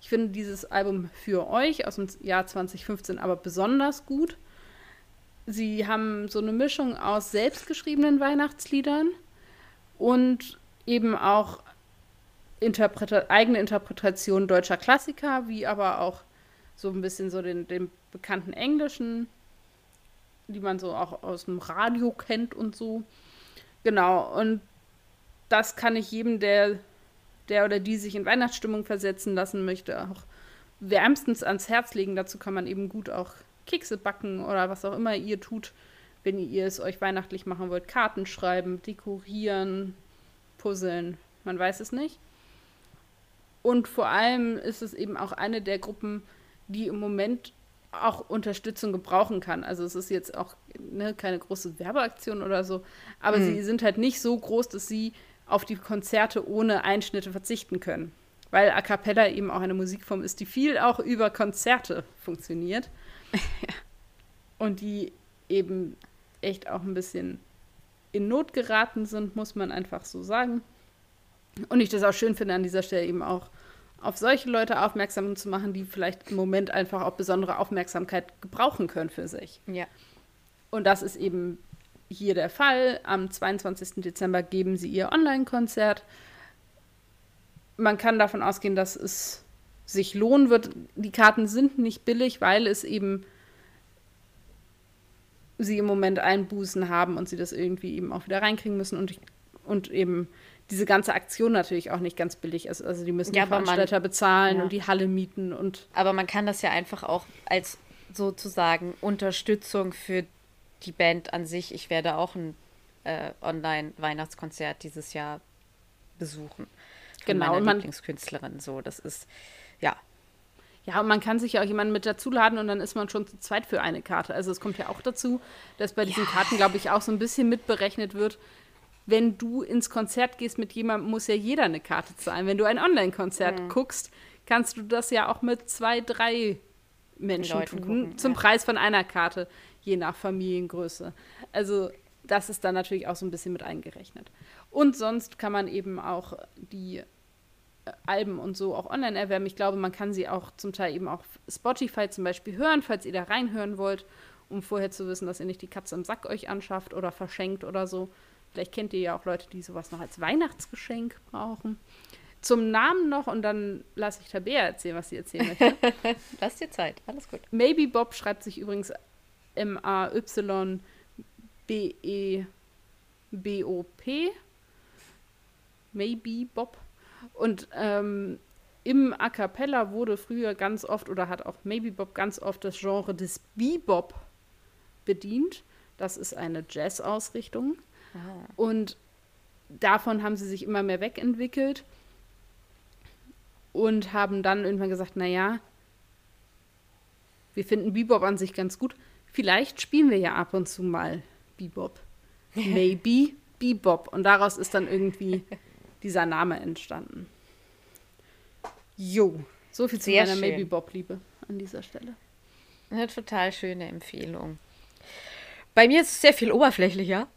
Ich finde dieses Album für euch aus dem Jahr 2015 aber besonders gut. Sie haben so eine Mischung aus selbstgeschriebenen Weihnachtsliedern und eben auch Interpreta eigene Interpretation deutscher Klassiker, wie aber auch so ein bisschen so den, den bekannten englischen, die man so auch aus dem Radio kennt und so. Genau, und das kann ich jedem, der, der oder die sich in Weihnachtsstimmung versetzen lassen möchte, auch wärmstens ans Herz legen. Dazu kann man eben gut auch Kekse backen oder was auch immer ihr tut, wenn ihr es euch weihnachtlich machen wollt. Karten schreiben, dekorieren, puzzeln, man weiß es nicht. Und vor allem ist es eben auch eine der Gruppen, die im Moment auch Unterstützung gebrauchen kann. Also es ist jetzt auch ne, keine große Werbeaktion oder so, aber mhm. sie sind halt nicht so groß, dass sie auf die Konzerte ohne Einschnitte verzichten können. Weil A cappella eben auch eine Musikform ist, die viel auch über Konzerte funktioniert. Und die eben echt auch ein bisschen in Not geraten sind, muss man einfach so sagen. Und ich das auch schön finde, an dieser Stelle eben auch auf solche Leute aufmerksam zu machen, die vielleicht im Moment einfach auch besondere Aufmerksamkeit gebrauchen können für sich. Ja. Und das ist eben hier der Fall. Am 22. Dezember geben sie ihr Online-Konzert. Man kann davon ausgehen, dass es sich lohnen wird. Die Karten sind nicht billig, weil es eben sie im Moment Einbußen haben und sie das irgendwie eben auch wieder reinkriegen müssen und, und eben diese ganze Aktion natürlich auch nicht ganz billig ist. Also die müssen ja, die Veranstalter man, bezahlen ja. und die Halle mieten und. Aber man kann das ja einfach auch als sozusagen Unterstützung für die Band an sich. Ich werde auch ein äh, Online-Weihnachtskonzert dieses Jahr besuchen. Genau. Meine Lieblingskünstlerin. So, das ist ja. Ja, und man kann sich ja auch jemanden mit dazuladen und dann ist man schon zu zweit für eine Karte. Also es kommt ja auch dazu, dass bei diesen ja. Karten, glaube ich, auch so ein bisschen mitberechnet wird, wenn du ins Konzert gehst mit jemandem, muss ja jeder eine Karte zahlen. Wenn du ein Online-Konzert mhm. guckst, kannst du das ja auch mit zwei, drei Menschen Leuten tun, gucken, zum ja. Preis von einer Karte, je nach Familiengröße. Also das ist dann natürlich auch so ein bisschen mit eingerechnet. Und sonst kann man eben auch die Alben und so auch online erwerben. Ich glaube, man kann sie auch zum Teil eben auf Spotify zum Beispiel hören, falls ihr da reinhören wollt, um vorher zu wissen, dass ihr nicht die Katze im Sack euch anschafft oder verschenkt oder so. Vielleicht kennt ihr ja auch Leute, die sowas noch als Weihnachtsgeschenk brauchen. Zum Namen noch und dann lasse ich Tabea erzählen, was sie erzählen möchte. Lass dir Zeit, alles gut. Maybe Bob schreibt sich übrigens M-A-Y-B-E-B-O-P. Maybe Bob. Und ähm, im A Cappella wurde früher ganz oft oder hat auch Maybe Bob ganz oft das Genre des Bebop bedient. Das ist eine Jazz-Ausrichtung. Und davon haben sie sich immer mehr wegentwickelt und haben dann irgendwann gesagt, naja, wir finden Bebop an sich ganz gut. Vielleicht spielen wir ja ab und zu mal Bebop. Maybe Bebop. Und daraus ist dann irgendwie dieser Name entstanden. Jo, so viel zu Sehr meiner Maybe Bob-Liebe an dieser Stelle. Eine total schöne Empfehlung. Bei mir ist es sehr viel oberflächlicher.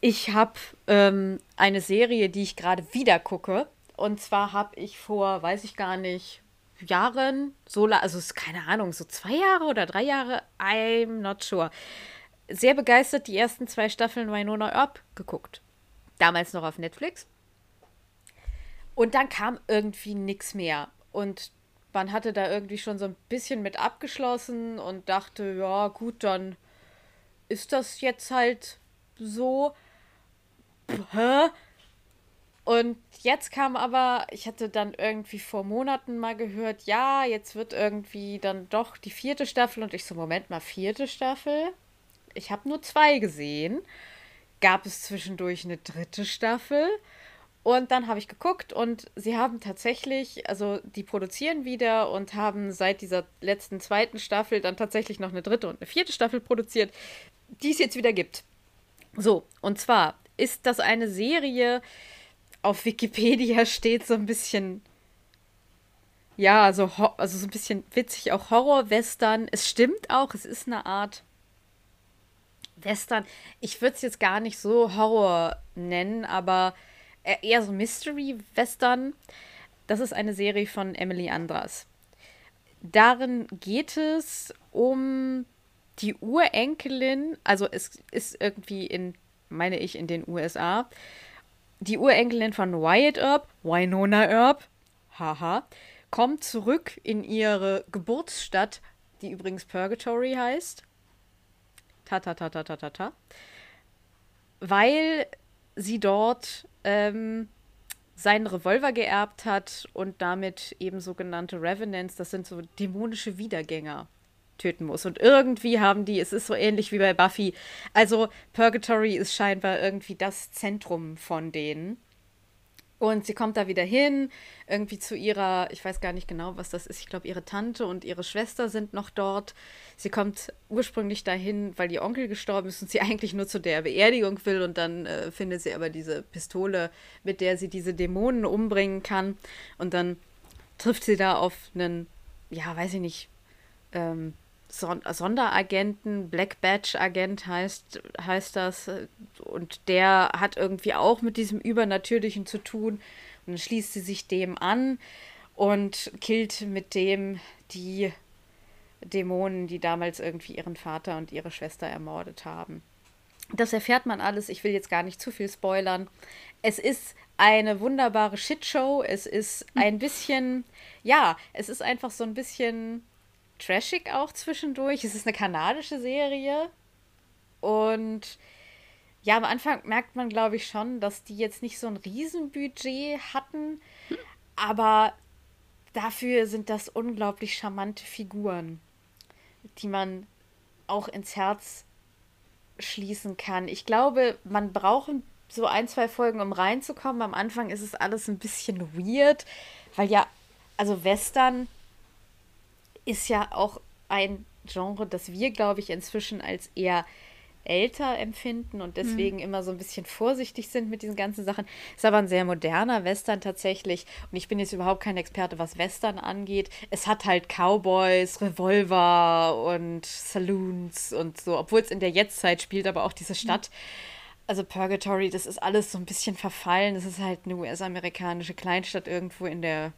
Ich habe ähm, eine Serie, die ich gerade wieder gucke. Und zwar habe ich vor, weiß ich gar nicht, Jahren, so, also ist keine Ahnung, so zwei Jahre oder drei Jahre, I'm not sure. Sehr begeistert die ersten zwei Staffeln Winona Earp geguckt. Damals noch auf Netflix. Und dann kam irgendwie nichts mehr. Und man hatte da irgendwie schon so ein bisschen mit abgeschlossen und dachte, ja, gut, dann ist das jetzt halt so hä? Und jetzt kam aber, ich hatte dann irgendwie vor Monaten mal gehört, ja, jetzt wird irgendwie dann doch die vierte Staffel. Und ich so, Moment mal, vierte Staffel? Ich habe nur zwei gesehen. Gab es zwischendurch eine dritte Staffel? Und dann habe ich geguckt und sie haben tatsächlich, also die produzieren wieder und haben seit dieser letzten zweiten Staffel dann tatsächlich noch eine dritte und eine vierte Staffel produziert, die es jetzt wieder gibt. So, und zwar ist das eine Serie, auf Wikipedia steht so ein bisschen, ja, so, also so ein bisschen witzig, auch Horror-Western. Es stimmt auch, es ist eine Art Western. Ich würde es jetzt gar nicht so Horror nennen, aber eher so Mystery-Western. Das ist eine Serie von Emily Andras. Darin geht es um die Urenkelin, also es ist irgendwie in meine ich, in den USA. Die Urenkelin von Wyatt Earp, Winona Earp, haha, kommt zurück in ihre Geburtsstadt, die übrigens Purgatory heißt. Ta ta ta ta ta ta ta. Weil sie dort ähm, seinen Revolver geerbt hat und damit eben sogenannte Revenants, das sind so dämonische Wiedergänger, töten muss. Und irgendwie haben die, es ist so ähnlich wie bei Buffy. Also Purgatory ist scheinbar irgendwie das Zentrum von denen. Und sie kommt da wieder hin, irgendwie zu ihrer, ich weiß gar nicht genau, was das ist. Ich glaube, ihre Tante und ihre Schwester sind noch dort. Sie kommt ursprünglich dahin, weil ihr Onkel gestorben ist und sie eigentlich nur zu der Beerdigung will. Und dann äh, findet sie aber diese Pistole, mit der sie diese Dämonen umbringen kann. Und dann trifft sie da auf einen, ja, weiß ich nicht, ähm, Sonderagenten, Black Badge Agent heißt, heißt das. Und der hat irgendwie auch mit diesem Übernatürlichen zu tun. Und dann schließt sie sich dem an und killt mit dem die Dämonen, die damals irgendwie ihren Vater und ihre Schwester ermordet haben. Das erfährt man alles. Ich will jetzt gar nicht zu viel spoilern. Es ist eine wunderbare Shitshow. Es ist ein bisschen, ja, es ist einfach so ein bisschen trashig auch zwischendurch. Es ist eine kanadische Serie. Und Ja, am Anfang merkt man, glaube ich, schon, dass die jetzt nicht so ein Riesenbudget hatten, aber dafür sind das unglaublich charmante Figuren, die man auch ins Herz schließen kann. Ich glaube, man braucht so ein, zwei Folgen, um reinzukommen. Am Anfang ist es alles ein bisschen weird, weil ja, also Western ist ja auch ein Genre, das wir, glaube ich, inzwischen als eher älter empfinden und deswegen mhm. immer so ein bisschen vorsichtig sind mit diesen ganzen Sachen. Ist aber ein sehr moderner Western tatsächlich. Und ich bin jetzt überhaupt kein Experte, was Western angeht. Es hat halt Cowboys, Revolver und Saloons und so, obwohl es in der Jetztzeit spielt, aber auch diese mhm. Stadt. Also Purgatory, das ist alles so ein bisschen verfallen. Das ist halt eine US-amerikanische Kleinstadt irgendwo in der,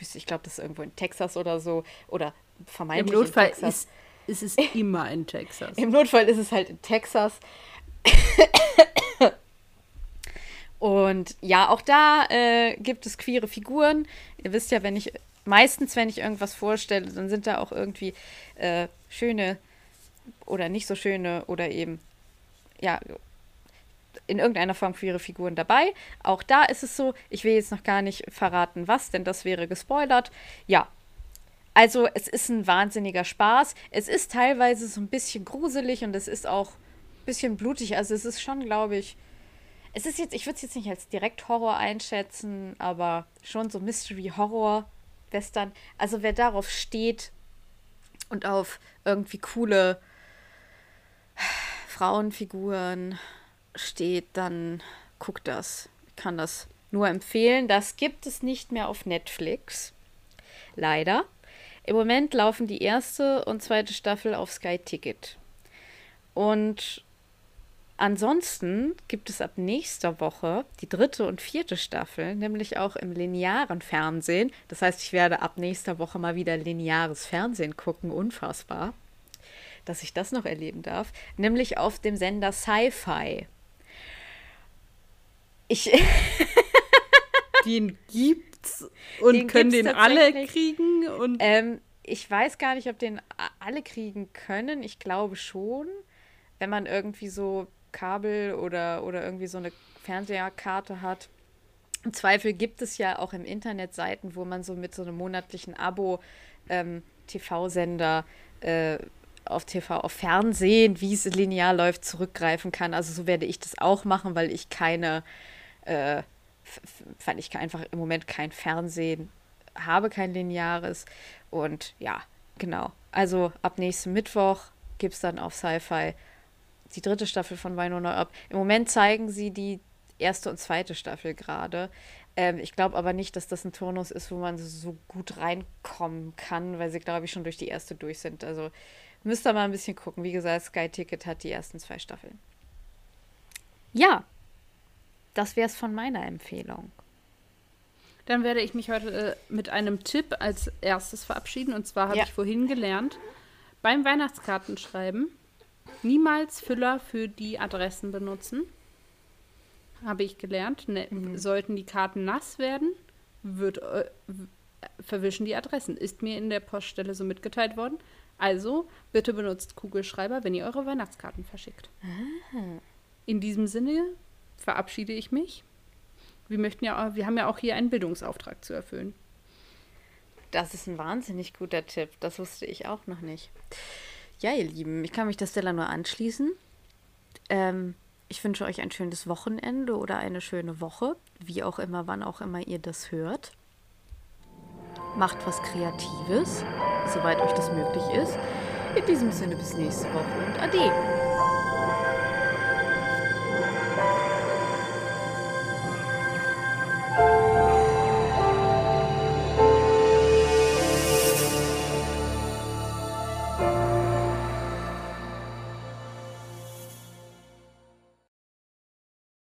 ich glaube, das ist irgendwo in Texas oder so. Oder vermeintlich Im Notfall in Texas. ist ist es immer in Texas. Im Notfall ist es halt in Texas. Und ja, auch da äh, gibt es queere Figuren. Ihr wisst ja, wenn ich meistens, wenn ich irgendwas vorstelle, dann sind da auch irgendwie äh, schöne oder nicht so schöne oder eben ja in irgendeiner Form queere Figuren dabei. Auch da ist es so, ich will jetzt noch gar nicht verraten, was, denn das wäre gespoilert. Ja, also es ist ein wahnsinniger Spaß. Es ist teilweise so ein bisschen gruselig und es ist auch ein bisschen blutig. Also es ist schon, glaube ich, es ist jetzt, ich würde es jetzt nicht als direkt Horror einschätzen, aber schon so Mystery Horror Western. Also wer darauf steht und auf irgendwie coole Frauenfiguren steht, dann guckt das. Ich kann das nur empfehlen. Das gibt es nicht mehr auf Netflix. Leider. Im Moment laufen die erste und zweite Staffel auf Sky Ticket. Und ansonsten gibt es ab nächster Woche die dritte und vierte Staffel, nämlich auch im linearen Fernsehen. Das heißt, ich werde ab nächster Woche mal wieder lineares Fernsehen gucken. Unfassbar, dass ich das noch erleben darf. Nämlich auf dem Sender Sci-Fi. Ich. Den gibt gibt's und den können den alle kriegen und ähm, ich weiß gar nicht, ob den alle kriegen können. Ich glaube schon, wenn man irgendwie so Kabel oder, oder irgendwie so eine Fernseherkarte hat. Im Zweifel gibt es ja auch im Internet Seiten, wo man so mit so einem monatlichen Abo ähm, TV-Sender äh, auf TV, auf Fernsehen, wie es linear läuft, zurückgreifen kann. Also so werde ich das auch machen, weil ich keine äh, weil ich einfach im Moment kein Fernsehen habe, kein lineares. Und ja, genau. Also ab nächsten Mittwoch gibt es dann auf Sci-Fi die dritte Staffel von Winona Up. Im Moment zeigen sie die erste und zweite Staffel gerade. Ähm, ich glaube aber nicht, dass das ein Turnus ist, wo man so gut reinkommen kann, weil sie, glaube ich, schon durch die erste durch sind. Also müsst ihr mal ein bisschen gucken. Wie gesagt, Sky Ticket hat die ersten zwei Staffeln. Ja, das wäre es von meiner Empfehlung. Dann werde ich mich heute äh, mit einem Tipp als erstes verabschieden. Und zwar habe ja. ich vorhin gelernt, beim Weihnachtskartenschreiben niemals Füller für die Adressen benutzen. Habe ich gelernt. Ne, mhm. Sollten die Karten nass werden, wird, äh, verwischen die Adressen. Ist mir in der Poststelle so mitgeteilt worden. Also bitte benutzt Kugelschreiber, wenn ihr eure Weihnachtskarten verschickt. Ah. In diesem Sinne verabschiede ich mich. Wir möchten ja, wir haben ja auch hier einen Bildungsauftrag zu erfüllen. Das ist ein wahnsinnig guter Tipp. Das wusste ich auch noch nicht. Ja, ihr Lieben, ich kann mich der Stella nur anschließen. Ähm, ich wünsche euch ein schönes Wochenende oder eine schöne Woche, wie auch immer, wann auch immer ihr das hört. Macht was Kreatives, soweit euch das möglich ist. In diesem Sinne bis nächste Woche und Ade.